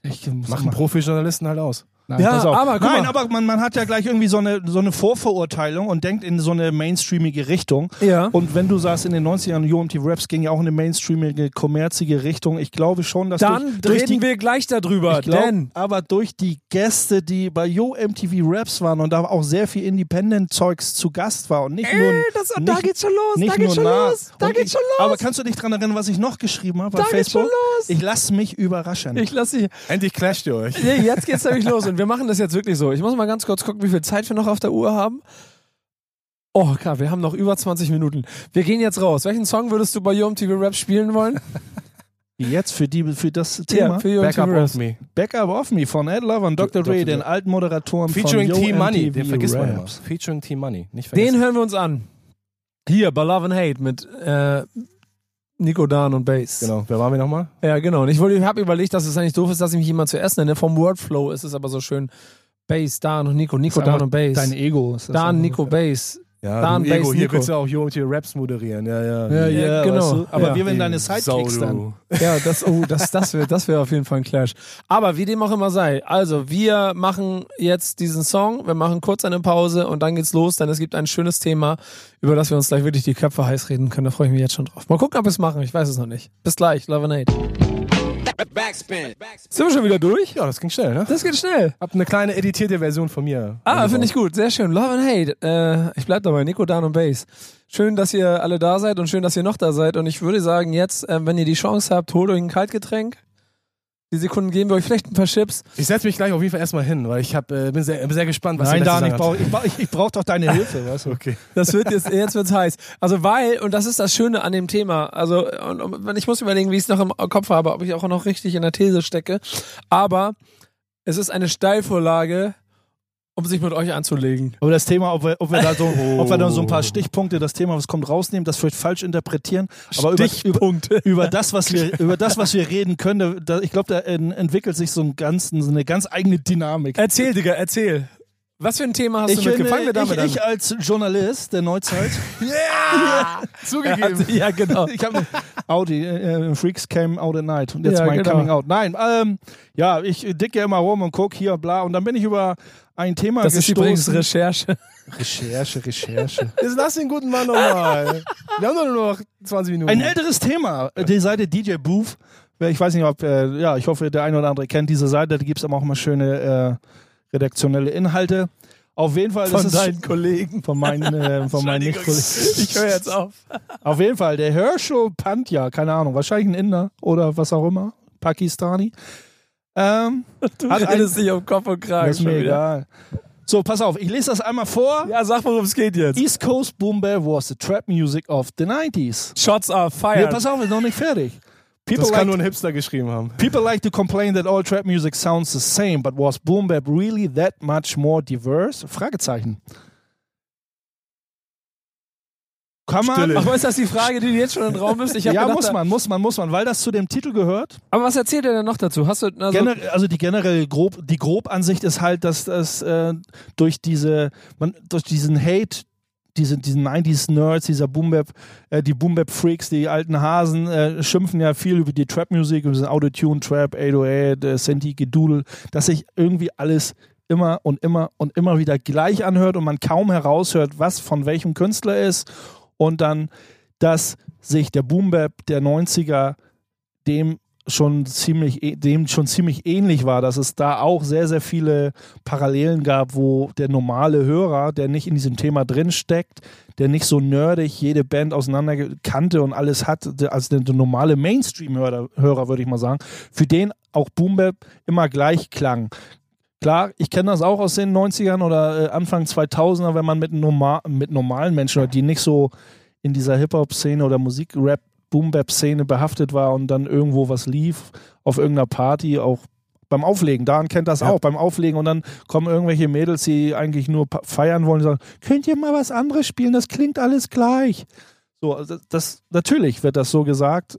Ich muss machen Profi-Journalisten halt aus. Nein, Ja, aber guck Nein, mal. aber man, man hat ja gleich irgendwie so eine, so eine Vorverurteilung und denkt in so eine mainstreamige Richtung. Ja. Und wenn du sagst, in den 90ern, UMT Raps ging ja auch in eine mainstreamige, kommerzige Richtung, ich glaube schon, dass Dann durch, durch reden die, wir gleich darüber, ich glaub, denn aber durch die Gäste, die bei Yo MTV Raps waren und da auch sehr viel Independent-Zeugs zu Gast war und nicht nur. Ey, das, da nicht- geht's schon los, nicht da geht's nur schon nah. los, da Und geht's ich, schon los. Aber kannst du dich dran erinnern, was ich noch geschrieben habe bei Da geht's Facebook? schon los. Ich lasse mich überraschen. ich lasse dich. Endlich clasht ihr euch. Nee, jetzt geht's nämlich los und wir machen das jetzt wirklich so. Ich muss mal ganz kurz gucken, wie viel Zeit wir noch auf der Uhr haben. Oh, klar, wir haben noch über 20 Minuten. Wir gehen jetzt raus. Welchen Song würdest du bei Yo MTV Rap spielen wollen? Jetzt für, die, für das Thema. für Yo Back up Raps. off me. Backup of Me von Ed Lover und Dr. Dre, Dre. den alten Moderatoren Featuring von Yo T-Money, den vergisst man immer. Raps. Featuring T-Money, nicht vergessen. Den hören wir uns an. Hier, bei Love and Hate mit äh, Nico Dan und Bass. Genau, wer waren wir nochmal? Ja, genau. Und ich, habe überlegt, dass es eigentlich doof ist, dass ich mich immer zuerst nenne. Vom Wordflow ist es aber so schön. Bass, Dan und Nico. Nico, Dan und Bass. Dein Ego ist das. Dan. Nico, Bass. Ja, Dan, du Ego, hier Nico. willst du auch UMT Raps moderieren. Ja, ja. Ja, ja, Ja, genau. Weißt du? Aber Ja. wir werden deine Sau, Sidekicks du. dann. Ja, das, oh, das, das wäre das wär auf jeden Fall ein Clash. Aber wie dem auch immer sei. Also, wir machen jetzt diesen Song, wir machen kurz eine Pause und dann geht's los, denn es gibt ein schönes Thema, über das wir uns gleich wirklich die Köpfe heiß reden können. Da freue ich mich jetzt schon drauf. Mal gucken, ob wir es machen. Ich weiß es noch nicht. Bis gleich. Love and Hate. Backspin. Sind wir schon wieder durch? Ja, das ging schnell, ne? Das geht schnell. Hab eine kleine editierte Version von mir. Ah, finde ich gut. Sehr schön. Love and Hate. Äh, ich bleib dabei. Nico, Dan und Bass. Schön, dass ihr alle da seid und schön, dass ihr noch da seid. Und ich würde sagen, jetzt, äh, wenn ihr die Chance habt, holt euch ein Kaltgetränk. Die Sekunden geben wir euch vielleicht ein paar Chips. Ich setze mich gleich auf jeden Fall erstmal hin, weil ich hab, äh, bin, sehr, bin sehr gespannt, was Nein, Dan, ich brauche ich brauch, ich, ich brauch doch deine Hilfe, weißt du? Okay. Das wird jetzt, jetzt wird's heiß. Also weil, und das ist das Schöne an dem Thema, also und, und, ich muss überlegen, wie ich es noch im Kopf habe, ob ich auch noch richtig in der These stecke. Aber es ist eine Steilvorlage, um sich mit euch anzulegen. Aber das Thema, ob wir, ob wir da so, Oh. ob wir da so ein paar Stichpunkte, das Thema, was kommt, rausnehmen, das vielleicht falsch interpretieren. Aber über, über, Stichpunkte. über das, was wir, über das, was wir reden können, da, ich glaube, da en- entwickelt sich so, ein ganz, so eine ganz eigene Dynamik. Erzähl, Digga, erzähl. Was für ein Thema hast Ich, du mitgefangen? Damit ich, ich als Journalist der Neuzeit, an. Zugegeben. ja, genau. ich habe Audi, äh, Freaks came out at night und jetzt Ja, mein genau. Coming Out. Nein, ähm, ja, ich dicke immer rum und guck hier, bla, und dann bin ich über ein Thema Das ist übrigens gestoßen. Recherche. Recherche, Recherche. Jetzt lass den guten Mann nochmal. Wir haben doch nur noch 20 Minuten. Ein älteres Thema, die Seite DJ Booth. Ich weiß nicht, ob, äh, ja, ich hoffe, der eine oder andere kennt diese Seite. Da gibt es aber auch immer schöne äh, redaktionelle Inhalte. Auf jeden Fall, Von das ist deinen Kollegen. von meinen, äh, von meinen Nicht-Kollegen. Ich höre jetzt auf. Auf jeden Fall, der Herschel Pandya, keine Ahnung, wahrscheinlich ein Inder oder was auch immer, Pakistani. Ähm, Du Hat redest dich um Kopf und Kragen. ist mir egal. So, pass auf, ich lese das einmal vor. Ja, sag, worum es geht jetzt. East Coast Boom Bap was the trap music of the 90s. Shots are Nee, fired. pass auf, ist noch nicht fertig. People das like kann nur ein Hipster geschrieben haben. People like to complain that all trap music sounds the same, but was boom bap really that much more diverse? Fragezeichen. Kann man? Stille. Ach, ist das die Frage, die jetzt schon im Raum ist? Ich hab ja, gedacht, muss man, muss man, muss man, weil das zu dem Titel gehört. Aber was erzählt er denn noch dazu? Hast du also, Gener also die generell grob, die Grobansicht ist halt, dass das äh, durch diese, man, durch diesen Hate, diese, diesen 90s Nerds, dieser Boom Bap, äh, die Boom Bap Freaks, die alten Hasen, äh, schimpfen ja viel über die Trap Musik, über diesen Autotune, Trap, 808, äh, Senti, Gedudel, dass sich irgendwie alles immer und immer und immer wieder gleich anhört und man kaum heraushört, was von welchem Künstler ist und dann, dass sich der Boom Bap der 90er dem schon ziemlich dem schon ziemlich ähnlich war, dass es da auch sehr sehr viele Parallelen gab, wo der normale Hörer, der nicht in diesem Thema drin steckt, der nicht so nerdig jede Band auseinander kannte und alles hat, also der, der normale Mainstream-Hörer, Hörer, würde ich mal sagen, für den auch Boom Bap immer gleich klang. Klar, ich kenne das auch aus den 90ern oder äh, Anfang 2000er, wenn man mit, normal, mit normalen Menschen, die nicht so in dieser Hip-Hop-Szene oder Musik-Rap Boom-Bap-Szene behaftet war und dann irgendwo was lief auf irgendeiner Party, auch beim Auflegen. Dan kennt das Ja. auch, beim Auflegen und dann kommen irgendwelche Mädels, die eigentlich nur feiern wollen und sagen, könnt ihr mal was anderes spielen, das klingt alles gleich. So, also das, natürlich wird das so gesagt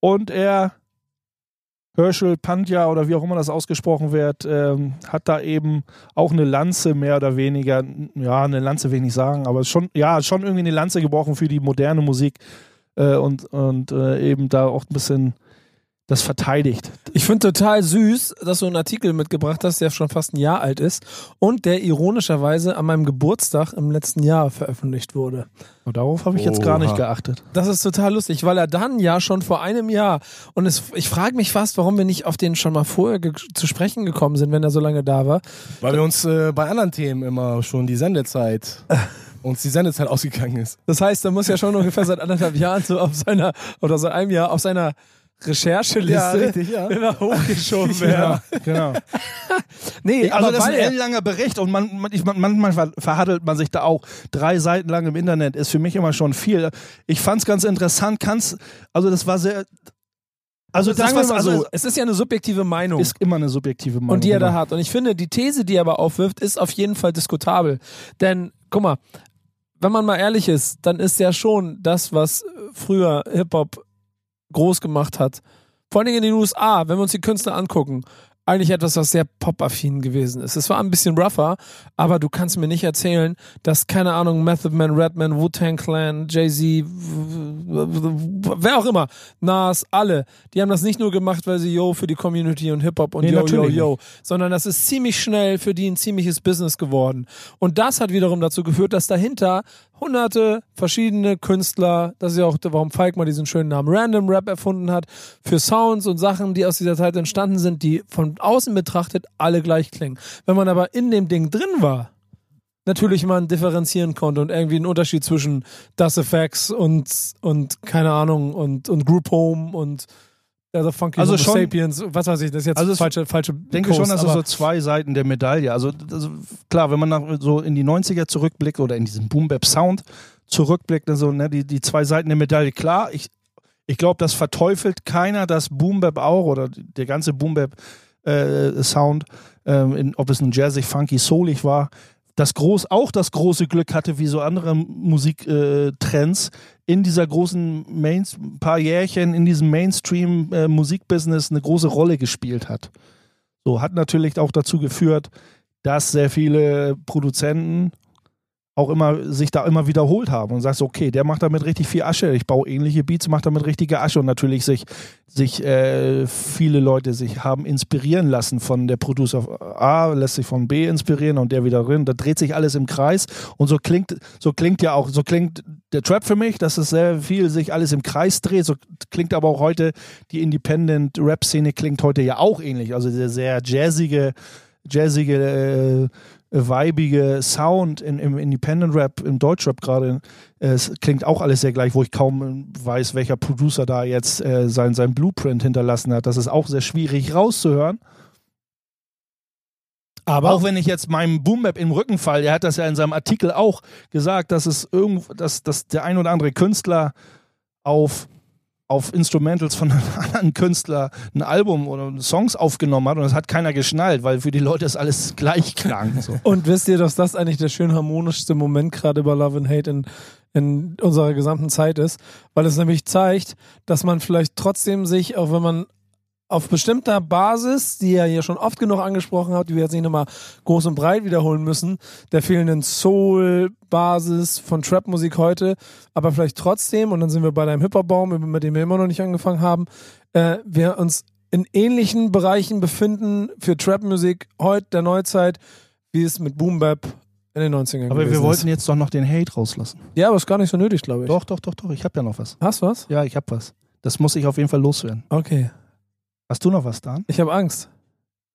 und er Herschel Pandya oder wie auch immer das ausgesprochen wird, ähm, hat da eben auch eine Lanze mehr oder weniger, ja, eine Lanze will ich nicht sagen, aber schon, ja, schon irgendwie eine Lanze gebrochen für die moderne Musik äh, und, und äh, eben da auch ein bisschen das verteidigt. Ich finde total süß, dass du einen Artikel mitgebracht hast, der schon fast ein Jahr alt ist und der ironischerweise an meinem Geburtstag im letzten Jahr veröffentlicht wurde. Und darauf habe ich jetzt gar Oha. nicht geachtet. Das ist total lustig, weil er dann ja schon vor einem Jahr und es, ich frage mich fast, warum wir nicht auf den schon mal vorher zu sprechen gekommen sind, wenn er so lange da war. Weil wir uns äh, bei anderen Themen immer schon die Sendezeit, uns die Sendezeit ausgegangen ist. Das heißt, er muss ja schon ungefähr seit anderthalb Jahren so auf seiner oder seit einem Jahr auf seiner Rechercheliste ja. immer hochgeschoben werden. genau. Nee, also aber das ist ein er, ellenlanger Bericht und man, man, ich, man, manchmal ver- verhaddelt man sich da auch. Drei Seiten lang im Internet ist für mich immer schon viel. Ich fand es ganz interessant, kann's, also das war sehr, also das sagen wir was, mal also so, es ist ja eine subjektive Meinung. ist immer eine subjektive Meinung. und die er da genau. hat. Und ich finde, die These, die er aber aufwirft, ist auf jeden Fall diskutabel. Denn, guck mal, wenn man mal ehrlich ist, dann ist ja schon das, was früher Hip-Hop groß gemacht hat, vor allen Dingen in den USA, wenn wir uns die Künstler angucken, eigentlich etwas, was sehr pop-affin gewesen ist. Es war ein bisschen rougher, aber du kannst mir nicht erzählen, dass, keine Ahnung, Method Man, Redman, Wu-Tang Clan, Jay-Z, wer auch immer, Nas, alle, die haben das nicht nur gemacht, weil sie yo für die Community und Hip-Hop und Nee, yo, yo, yo, sondern das ist ziemlich schnell für die ein ziemliches Business geworden. Und das hat wiederum dazu geführt, dass dahinter hunderte verschiedene Künstler, das ist ja auch, warum Falk mal diesen schönen Namen Random Rap erfunden hat, für Sounds und Sachen, die aus dieser Zeit entstanden sind, die von außen betrachtet alle gleich klingen. Wenn man aber in dem Ding drin war, natürlich man differenzieren konnte und irgendwie einen Unterschied zwischen Das Effects und, und keine Ahnung und, und Group Home und Also Funky Also schon- Sapiens, was weiß ich, das ist jetzt Also falsche, falsche Ich denke schon, dass es so zwei Seiten der Medaille. Also, also klar, wenn man nach, so in die 90er zurückblickt oder in diesen Boom Bap Sound zurückblickt, also ne, die, die zwei Seiten der Medaille. Klar, ich, ich glaube, das verteufelt keiner, dass Boom Bap auch oder der ganze Boom Bap äh, Sound, ähm, in, ob es nun jazzig, funky, soulig war, das groß, auch das große Glück hatte, wie so andere Musiktrends, äh, in dieser großen Main, paar Jährchen in diesem Mainstream-Musikbusiness eine große Rolle gespielt hat. So hat natürlich auch dazu geführt, dass sehr viele Produzenten auch immer sich da immer wiederholt haben und sagst, okay, der macht damit richtig viel Asche, ich baue ähnliche Beats, macht damit richtige Asche. Und natürlich sich, sich äh, viele Leute sich haben inspirieren lassen von der Producer A, lässt sich von B inspirieren und der wieder drin, da dreht sich alles im Kreis. Und so klingt, so klingt ja auch, so klingt der Trap für mich, dass es sehr viel sich alles im Kreis dreht, so klingt aber auch heute die Independent-Rap-Szene klingt heute ja auch ähnlich, also der sehr jazzige, jazzige, äh, weibige Sound in, im Independent Rap, im Deutschrap gerade, äh, es klingt auch alles sehr gleich, wo ich kaum weiß, welcher Producer da jetzt äh, sein, sein Blueprint hinterlassen hat. Das ist auch sehr schwierig rauszuhören. aber Auch wenn ich jetzt meinem Boombap im Rücken falle, er hat das ja in seinem Artikel auch gesagt, dass es irgendwo, dass, dass der ein oder andere Künstler auf, auf Instrumentals von einem anderen Künstler ein Album oder Songs aufgenommen hat und das hat keiner geschnallt, weil für die Leute das alles gleich klang. So. Und wisst ihr, dass das eigentlich der schön harmonischste Moment gerade über Love and Hate in, in unserer gesamten Zeit ist? Weil es nämlich zeigt, dass man vielleicht trotzdem sich, auch wenn man auf bestimmter Basis, die ihr hier schon oft genug angesprochen habt, die wir jetzt nicht nochmal groß und breit wiederholen müssen, der fehlenden Soul-Basis von Trap-Musik heute, aber vielleicht trotzdem, und dann sind wir bei deinem Hip-Hop-Baum, mit dem wir immer noch nicht angefangen haben, äh, wir uns in ähnlichen Bereichen befinden für Trap-Musik heute der Neuzeit, wie es mit Boom Bap in den 90ern Aber wir wollten ist. jetzt doch noch den Hate rauslassen. Ja, aber ist gar nicht so nötig, glaube ich. Doch, doch, doch, doch. Ich habe ja noch was. Hast du was? Ja, ich habe was. Das muss ich auf jeden Fall loswerden. Okay. Hast du noch was, Dan? Ich habe Angst.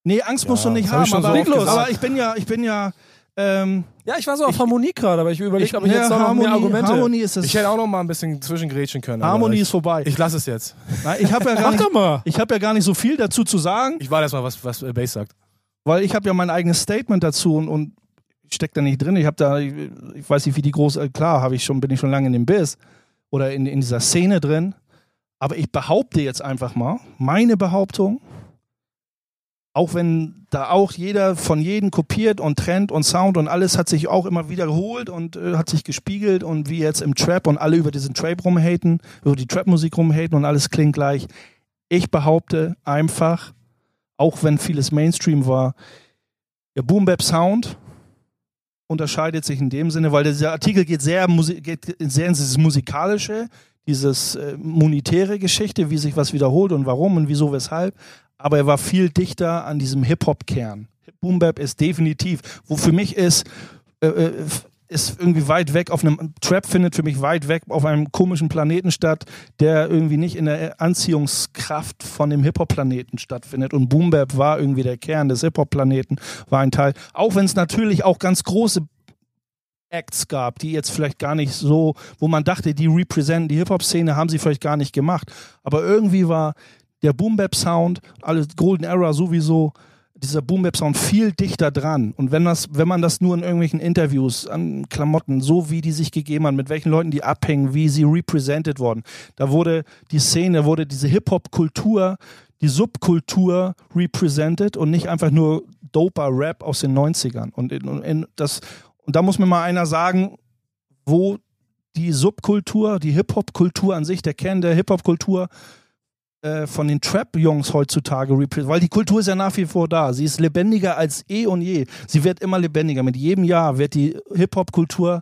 Nee, Angst Ja, musst du nicht das hab ich haben. schon so aber, aber ich bin ja, ich bin ja. Ähm, Ja, ich war so auf Harmonie gerade, aber ich überlege, ob ich ja, jetzt noch Harmonie, mehr Argumente. Harmonie ist es. Ich hätte auch noch mal ein bisschen zwischengrätschen können. aber Harmonie ich, ist vorbei. Ich lasse es jetzt. Nein, ich habe ja, gar Mach nicht- doch mal. ich hab ja gar nicht so viel dazu zu sagen, Ich warte erst mal, was, was äh, Bass sagt. weil ich habe ja mein eigenes Statement dazu und, und ich stecke da nicht drin. Ich habe da, ich, ich weiß nicht, wie die groß, äh, klar, habe ich schon, bin ich schon lange in dem Biss oder in, in dieser Szene drin. Aber ich behaupte jetzt einfach mal, meine Behauptung, auch wenn da auch jeder von jedem kopiert und Trend und Sound und alles hat sich auch immer wiederholt und äh, hat sich gespiegelt und wie jetzt im Trap und alle über diesen Trap rumhaten, über die Trap-Musik rumhaten und alles klingt gleich. Ich behaupte einfach, auch wenn vieles Mainstream war, der Boom Bap Sound unterscheidet sich in dem Sinne, weil dieser Artikel geht sehr, geht sehr in dieses musikalische, dieses äh, monetäre Geschichte, wie sich was wiederholt und warum und wieso, weshalb. Aber er war viel dichter an diesem Hip-Hop-Kern. Boom Bap ist definitiv, wo für mich ist, äh, äh, ist irgendwie weit weg auf einem Trap findet für mich weit weg auf einem komischen Planeten statt, der irgendwie nicht in der Anziehungskraft von dem Hip-Hop-Planeten stattfindet. Und Boom Bap war irgendwie der Kern des Hip-Hop-Planeten, war ein Teil. Auch wenn es natürlich auch ganz große Acts gab, die jetzt vielleicht gar nicht so, wo man dachte, die representen die Hip-Hop-Szene, haben sie vielleicht gar nicht gemacht. Aber irgendwie war der Boom Bap Sound, alles Golden Era sowieso, dieser Boom Bap Sound viel dichter dran. Und wenn das, wenn man das nur in irgendwelchen Interviews an Klamotten, so wie die sich gegeben haben, mit welchen Leuten die abhängen, wie sie represented worden, da wurde die Szene, wurde diese Hip-Hop-Kultur, die Subkultur represented und nicht einfach nur doper Rap aus den 90ern. Und, in, in das, und da muss mir mal einer sagen, wo die Subkultur, die Hip-Hop-Kultur an sich, der Kern der Hip-Hop-Kultur äh, von den Trap-Jungs heutzutage repräsentiert, weil die Kultur ist ja nach wie vor da. Sie ist lebendiger als eh und je. Sie wird immer lebendiger. Mit jedem Jahr wird die Hip-Hop-Kultur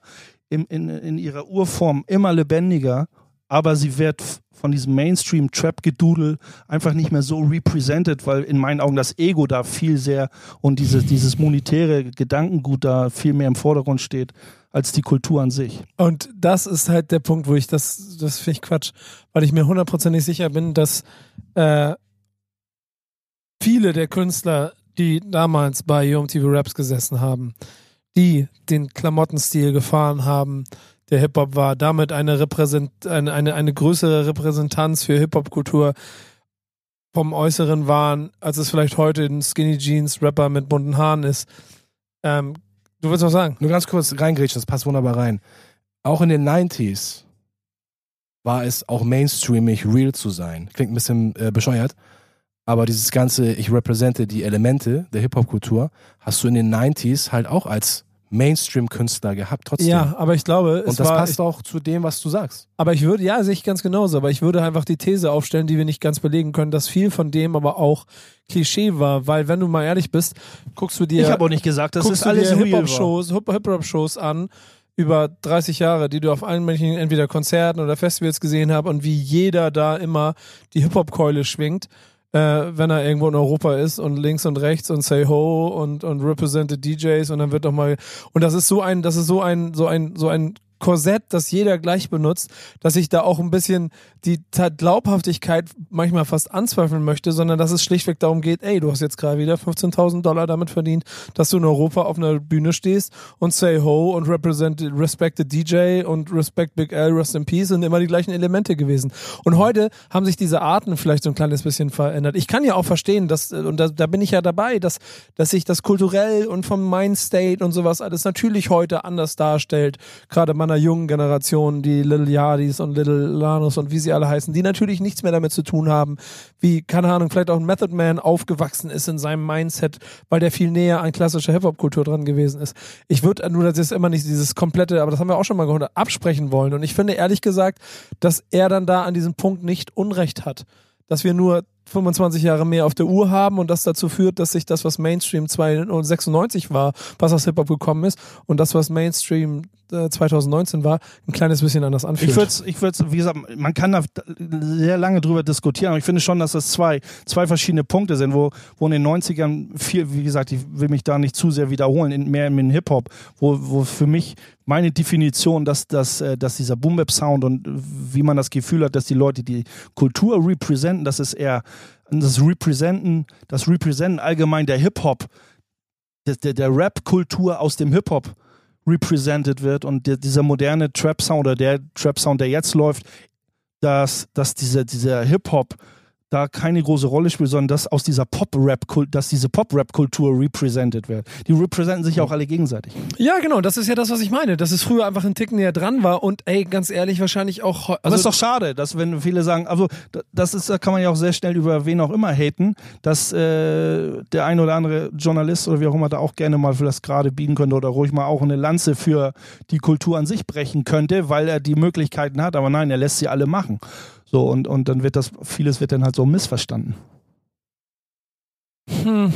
in, in, in ihrer Urform immer lebendiger, aber sie wird von diesem Mainstream-Trap-Gedudel einfach nicht mehr so represented, weil in meinen Augen das Ego da viel sehr und diese, dieses monetäre Gedankengut da viel mehr im Vordergrund steht als die Kultur an sich. Und das ist halt der Punkt, wo ich das, das finde ich Quatsch, weil ich mir hundertprozentig sicher bin, dass äh, viele der Künstler, die damals bei UMTV Raps gesessen haben, die den Klamottenstil gefahren haben, der Hip-Hop war, damit eine, Repräsent eine, eine, eine größere Repräsentanz für Hip-Hop-Kultur vom Äußeren waren, als es vielleicht heute ein Skinny Jeans Rapper mit bunten Haaren ist. Ähm, du willst was sagen? Nur ganz kurz reingrätschen, das passt wunderbar rein. Auch in den 90s war es auch mainstreamig real zu sein. Klingt ein bisschen äh, bescheuert, aber dieses ganze, ich repräsente die Elemente der Hip-Hop-Kultur, hast du in den 90s halt auch als Mainstream-Künstler gehabt, trotzdem. Ja, aber ich glaube, es Und das war, passt auch zu dem, was du sagst. Aber ich würde, ja, sehe ich ganz genauso, aber ich würde einfach die These aufstellen, die wir nicht ganz belegen können, dass viel von dem aber auch Klischee war, weil wenn du mal ehrlich bist, guckst du dir, Ich habe auch nicht gesagt, das ist alles. Hip-Hop-Shows, Hip-Hop-Shows an über 30 Jahre, die du auf allen möglichen entweder Konzerten oder Festivals gesehen hast und wie jeder da immer die Hip-Hop-Keule schwingt, äh, wenn er irgendwo in Europa ist und links und rechts und say ho und und represented DJs und dann wird doch mal und das ist so ein, das ist so ein, so ein, so ein Korsett, das jeder gleich benutzt, dass ich da auch ein bisschen die Glaubhaftigkeit manchmal fast anzweifeln möchte, sondern dass es schlichtweg darum geht, ey, du hast jetzt gerade wieder 15.000 Dollar damit verdient, dass du in Europa auf einer Bühne stehst und say ho und represent, respect the DJ und respect Big L, rest in peace sind immer die gleichen Elemente gewesen. Und heute haben sich diese Arten vielleicht so ein kleines bisschen verändert. Ich kann ja auch verstehen, dass, äh, und da, da bin ich ja dabei, dass, dass sich das kulturell und vom Mindstate und sowas alles natürlich heute anders darstellt. Gerade meiner jungen Generation, die Little Yardis und Little Lanus und wie sie alle heißen, die natürlich nichts mehr damit zu tun haben, wie, keine Ahnung, vielleicht auch ein Method Man aufgewachsen ist in seinem Mindset, weil der viel näher an klassischer Hip-Hop-Kultur dran gewesen ist. Ich würde nur, das ist immer nicht dieses komplette, aber das haben wir auch schon mal gehört, absprechen wollen. Und ich finde ehrlich gesagt, dass er dann da an diesem Punkt nicht Unrecht hat. Dass wir nur 25 Jahre mehr auf der Uhr haben und das dazu führt, dass sich das, was Mainstream 96 war, was aus Hip-Hop gekommen ist und das, was Mainstream äh, 2019 war, ein kleines bisschen anders anfühlt. Ich würde ich würd's, wie gesagt, man kann da sehr lange drüber diskutieren, aber ich finde schon, dass das zwei, zwei verschiedene Punkte sind, wo, wo in den 90ern viel, wie gesagt, ich will mich da nicht zu sehr wiederholen, in, mehr in Hip-Hop, wo, wo für mich meine Definition, dass, dass, äh, dass dieser Boom-Bap-Sound und wie man das Gefühl hat, dass die Leute die Kultur representen, das ist eher das Representen, das Representen allgemein der Hip-Hop, der, der, der Rap-Kultur aus dem Hip-Hop represented wird und der, dieser moderne Trap-Sound oder der Trap-Sound, der jetzt läuft, dass, dass diese, dieser Hip-Hop da keine große Rolle spielt, sondern dass aus dieser Pop-Rap, dass diese Pop-Rap-Kultur represented wird. Die representen sich auch alle gegenseitig. Ja, genau, das ist ja das, was ich meine. Dass es früher einfach ein Ticken näher dran war und ey, ganz ehrlich, wahrscheinlich auch. Aber Also, es ist doch schade, dass wenn viele sagen, also da- das ist, da kann man ja auch sehr schnell über wen auch immer haten, dass äh, der ein oder andere Journalist oder wie auch immer da auch gerne mal für das gerade bieten könnte oder ruhig mal auch eine Lanze für die Kultur an sich brechen könnte, weil er die Möglichkeiten hat. Aber nein, er lässt sie alle machen. So und und dann wird das vieles wird dann halt so missverstanden. hm,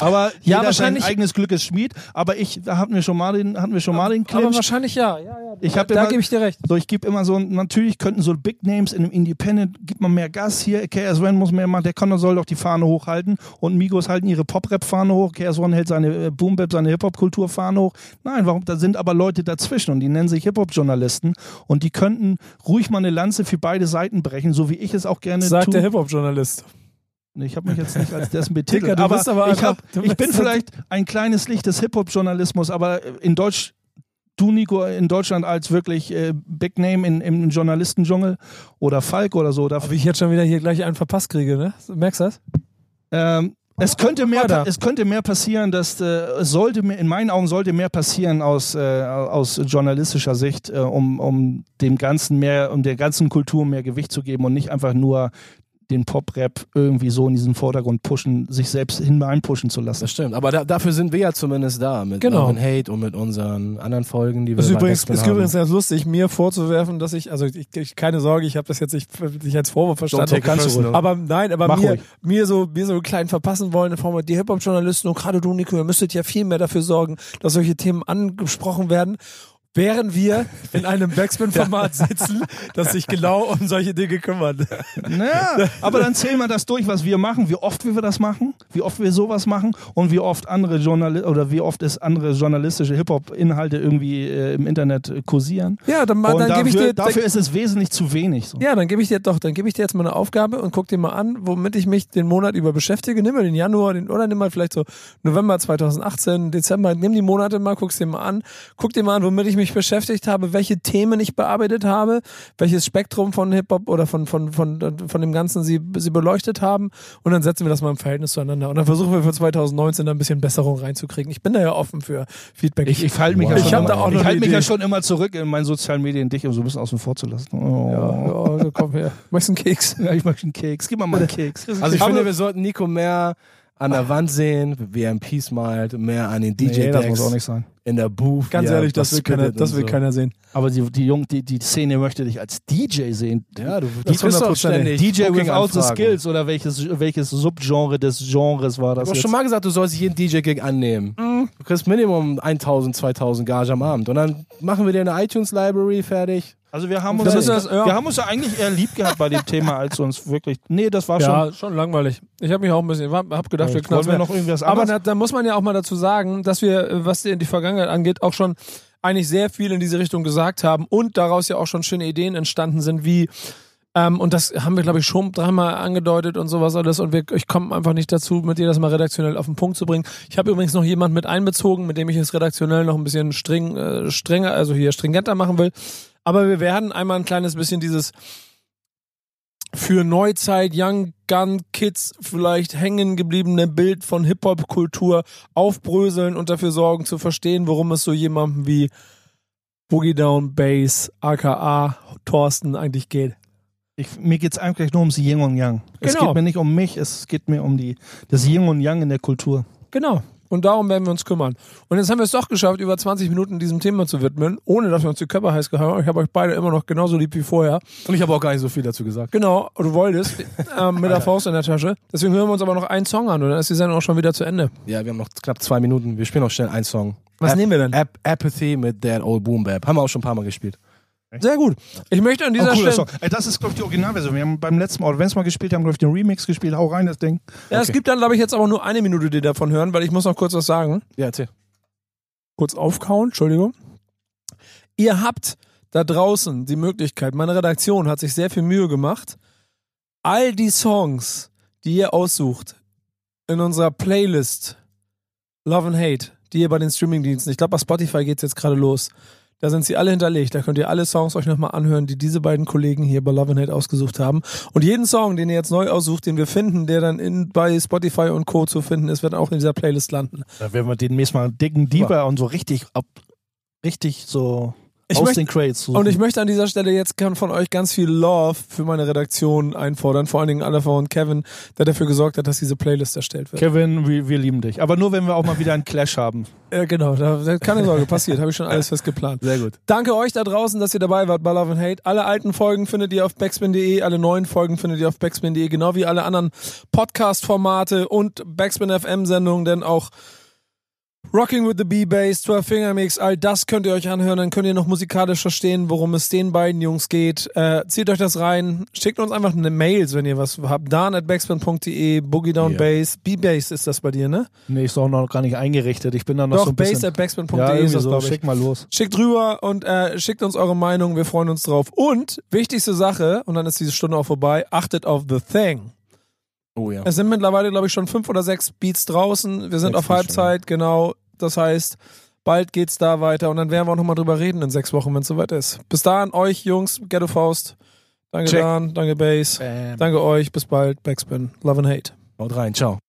Aber Ja, wahrscheinlich- sein eigenes Glück ist Schmied. Aber ich, da hatten wir schon mal den, hatten wir schon mal den aber Clinch. wahrscheinlich ja. ja, ja Ich hab da immer- gebe ich dir recht. So, ich gebe immer so, natürlich könnten so Big Names in einem Independent, gibt man mehr Gas hier, KS1 muss mehr machen, der Connor soll doch die Fahne hochhalten und Migos halten ihre Pop-Rap-Fahne hoch, KS1 hält seine äh, Boom-Bap, seine Hip-Hop-Kultur-Fahne hoch. Nein, warum, da sind aber Leute dazwischen und die nennen sich Hip-Hop-Journalisten und die könnten ruhig mal eine Lanze für beide Seiten brechen, so wie ich es auch gerne Sagt tue. der Hip-Hop-Journalist. Ich habe mich jetzt nicht als dessen betitelt, Dicker, aber, aber ich, hab, ich bin bist- vielleicht ein kleines Licht des Hip-Hop-Journalismus, aber in Deutsch, du Nico, in Deutschland als wirklich äh, Big Name in, im Journalistendschungel oder Falk oder so, Ob ich jetzt schon wieder hier gleich einen verpasst kriege, ne? Merkst du das? ähm, es könnte mehr, es könnte mehr passieren, dass äh, es sollte mehr, in meinen Augen sollte mehr passieren aus, äh, aus journalistischer Sicht, äh, um, um dem Ganzen mehr, um der ganzen Kultur mehr Gewicht zu geben und nicht einfach nur den Pop-Rap irgendwie so in diesen Vordergrund pushen, sich selbst hineinpushen zu lassen. Das stimmt. Aber da, dafür sind wir ja zumindest da. Mit Genau. Hate und mit unseren anderen Folgen, die wir Das ist übrigens, ist haben. übrigens ganz lustig, mir vorzuwerfen, dass ich, also ich, ich keine Sorge, ich habe das jetzt nicht, nicht als Vorwurf verstanden. personal. Aber nein, aber Mach mir, ruhig. mir so, mir so klein verpassen wollen in Form von die Hip-Hop-Journalisten und gerade du, Nico, ihr müsstet ja viel mehr dafür sorgen, dass solche Themen angesprochen werden. Während wir in einem Backspin-Format sitzen, das sich genau um solche Dinge kümmert. Naja, aber dann zählen wir das durch, was wir machen, wie oft wir das machen, wie oft wir sowas machen und wie oft andere Journal oder wie oft es andere journalistische Hip-Hop-Inhalte irgendwie äh, im Internet äh, kursieren. Ja, dann, Und dann gebe ich dafür, dir, dafür ist es wesentlich zu wenig. So. Ja, dann gebe ich dir doch, dann gebe ich dir jetzt mal eine Aufgabe und guck dir mal an, womit ich mich den Monat über beschäftige. Nimm mal den Januar, den, oder nimm mal vielleicht so November 2018, Dezember, nimm die Monate mal, guck's dir mal an, guck dir mal an, womit ich mich mich beschäftigt habe, welche Themen ich bearbeitet habe, welches Spektrum von Hip-Hop oder von, von, von, von dem Ganzen sie, sie beleuchtet haben. Und dann setzen wir das mal im Verhältnis zueinander. Und dann versuchen wir für 2019 da ein bisschen Besserung reinzukriegen. Ich bin da ja offen für Feedback. Ich, ich halte mich, Wow. ja, Ich schon immer- ich halt mich ja schon immer zurück in meinen sozialen Medien, dich so ein bisschen außen vor zu lassen. Oh. ja, ja, komm her. Möchtest du einen Keks? Ja, ich möchte einen Keks. Gib mal mal einen Keks. Also ich Aber- finde, wir sollten Nico mehr an der Wand sehen, wie er im Peace malt, mehr an den nee, das muss auch nicht sein. In der Booth. Ganz er ehrlich, das will keiner, das will so. keiner sehen. Aber die, die, Jung, die, die Szene möchte dich als DJ sehen. Ja, du Das du kriegst doch 100%. ständig DJ without the Booking-Anfragen. skills oder welches, welches Subgenre des Genres war Ich das habe jetzt? schon mal gesagt, du sollst jeden DJ-Gig annehmen. Du kriegst Minimum 1000, 2000 Gage am Abend. Und dann machen wir dir eine iTunes-Library fertig. Also wir haben, uns, ist das, ja. wir haben uns ja eigentlich eher lieb gehabt bei dem Thema, als uns wirklich... Nee, das war schon... Ja, schon langweilig. Ich habe mich auch ein bisschen, hab gedacht, wir Wollen knallen wir noch irgendwas Aber da, da muss man ja auch mal dazu sagen, dass wir, was die, die Vergangenheit angeht, auch schon eigentlich sehr viel in diese Richtung gesagt haben und daraus ja auch schon schöne Ideen entstanden sind, wie ähm, und das haben wir, glaube ich, schon dreimal angedeutet und sowas alles. Und wir, ich komme einfach nicht dazu, mit dir das mal redaktionell auf den Punkt zu bringen. Ich habe übrigens noch jemanden mit einbezogen, mit dem ich es redaktionell noch ein bisschen streng, äh, strenger, also hier stringenter machen will. Aber wir werden einmal ein kleines bisschen dieses für Neuzeit, Young Gun Kids vielleicht hängen gebliebene Bild von Hip-Hop-Kultur aufbröseln und dafür sorgen zu verstehen, worum es so jemandem wie Boogie Down Bass, aka Thorsten eigentlich geht. Ich, mir geht es eigentlich nur ums Yin und Yang. Es Genau. geht mir nicht um mich, es geht mir um die, das Yin und Yang in der Kultur. Genau. Und darum werden wir uns kümmern. Und jetzt haben wir es doch geschafft, über 20 Minuten diesem Thema zu widmen, ohne dass wir uns die Köpfe heiß gehauen haben. Ich habe euch beide immer noch genauso lieb wie vorher. Und ich habe auch gar nicht so viel dazu gesagt. Genau, du wolltest, ähm, mit der Faust in der Tasche. Deswegen hören wir uns aber noch einen Song an und dann ist die Sendung auch schon wieder zu Ende. Ja, wir haben noch knapp zwei Minuten. Wir spielen noch schnell einen Song. Was Ap nehmen wir denn? Ap Apathy mit That Old Boom Bap. Haben wir auch schon ein paar Mal gespielt. Sehr gut. Ich möchte an Oh, dieser cooler Stelle. Song. Ey, Das ist, glaube ich, die Originalversion. Wir haben beim letzten Mal, wenn es mal gespielt haben, glaube ich, den Remix gespielt. Hau rein, das Ding. Ja, es Okay. gibt dann, glaube ich, jetzt aber nur eine Minute, die davon hören, weil ich muss noch kurz was sagen. Ja, erzähl. Kurz aufkauen, Entschuldigung. Ihr habt da draußen die Möglichkeit, meine Redaktion hat sich sehr viel Mühe gemacht, all die Songs, die ihr aussucht, in unserer Playlist Love and Hate, die ihr bei den Streamingdiensten, ich glaube bei Spotify geht's jetzt gerade los, da sind sie alle hinterlegt. Da könnt ihr alle Songs euch nochmal anhören, die diese beiden Kollegen hier bei Love and Hate ausgesucht haben. Und jeden Song, den ihr jetzt neu aussucht, den wir finden, der dann in, bei Spotify und Co. zu finden ist, wird auch in dieser Playlist landen. Da werden wir den nächsten Mal dicken Deeper und so richtig ab, richtig so Ich aus möchte- den Crates. So. Und ich möchte an dieser Stelle jetzt von euch ganz viel Love für meine Redaktion einfordern, vor allen Dingen alle von Kevin, der dafür gesorgt hat, dass diese Playlist erstellt wird. Kevin, wir, wir lieben dich. Aber nur, wenn wir auch mal wieder einen Clash haben. Ja, genau, da, da, keine Sorge, passiert, habe ich schon alles fest geplant. Sehr gut. Danke euch da draußen, dass ihr dabei wart bei Love and Hate. Alle alten Folgen findet ihr auf backspin.de, alle neuen Folgen findet ihr auf backspin.de, genau wie alle anderen Podcast-Formate und Backspin FM-Sendungen, denn auch Rocking with the B-Bass, 12 Finger Mix, all das könnt ihr euch anhören, dann könnt ihr noch musikalisch verstehen, worum es den beiden Jungs geht. Äh, zieht euch das rein, schickt uns einfach eine Mails, wenn ihr was habt. Dan at backspin.de, Boogie Down Ja. Bass, B-Bass ist das bei dir, ne? Nee, ist auch noch gar nicht eingerichtet. Ich bin da noch Doch, so ein bass bisschen... at backspin.de ja, ist das, so. glaube ich. Schick mal los. Schickt rüber und äh, schickt uns eure Meinung. Wir freuen uns drauf. Und wichtigste Sache, und dann ist diese Stunde auch vorbei, achtet auf The Thing. Oh ja. Es sind mittlerweile, glaube ich, schon fünf oder sechs Beats draußen. Wir sind Sechs auf schon. Halbzeit, genau. Das heißt, bald geht's da weiter und dann werden wir auch nochmal drüber reden in sechs Wochen, wenn es soweit ist. Bis dahin, euch Jungs, Ghetto Faust. Danke Check. Dan, danke Bass. Danke euch, bis bald. Backspin. Love and Hate. Haut rein. Ciao.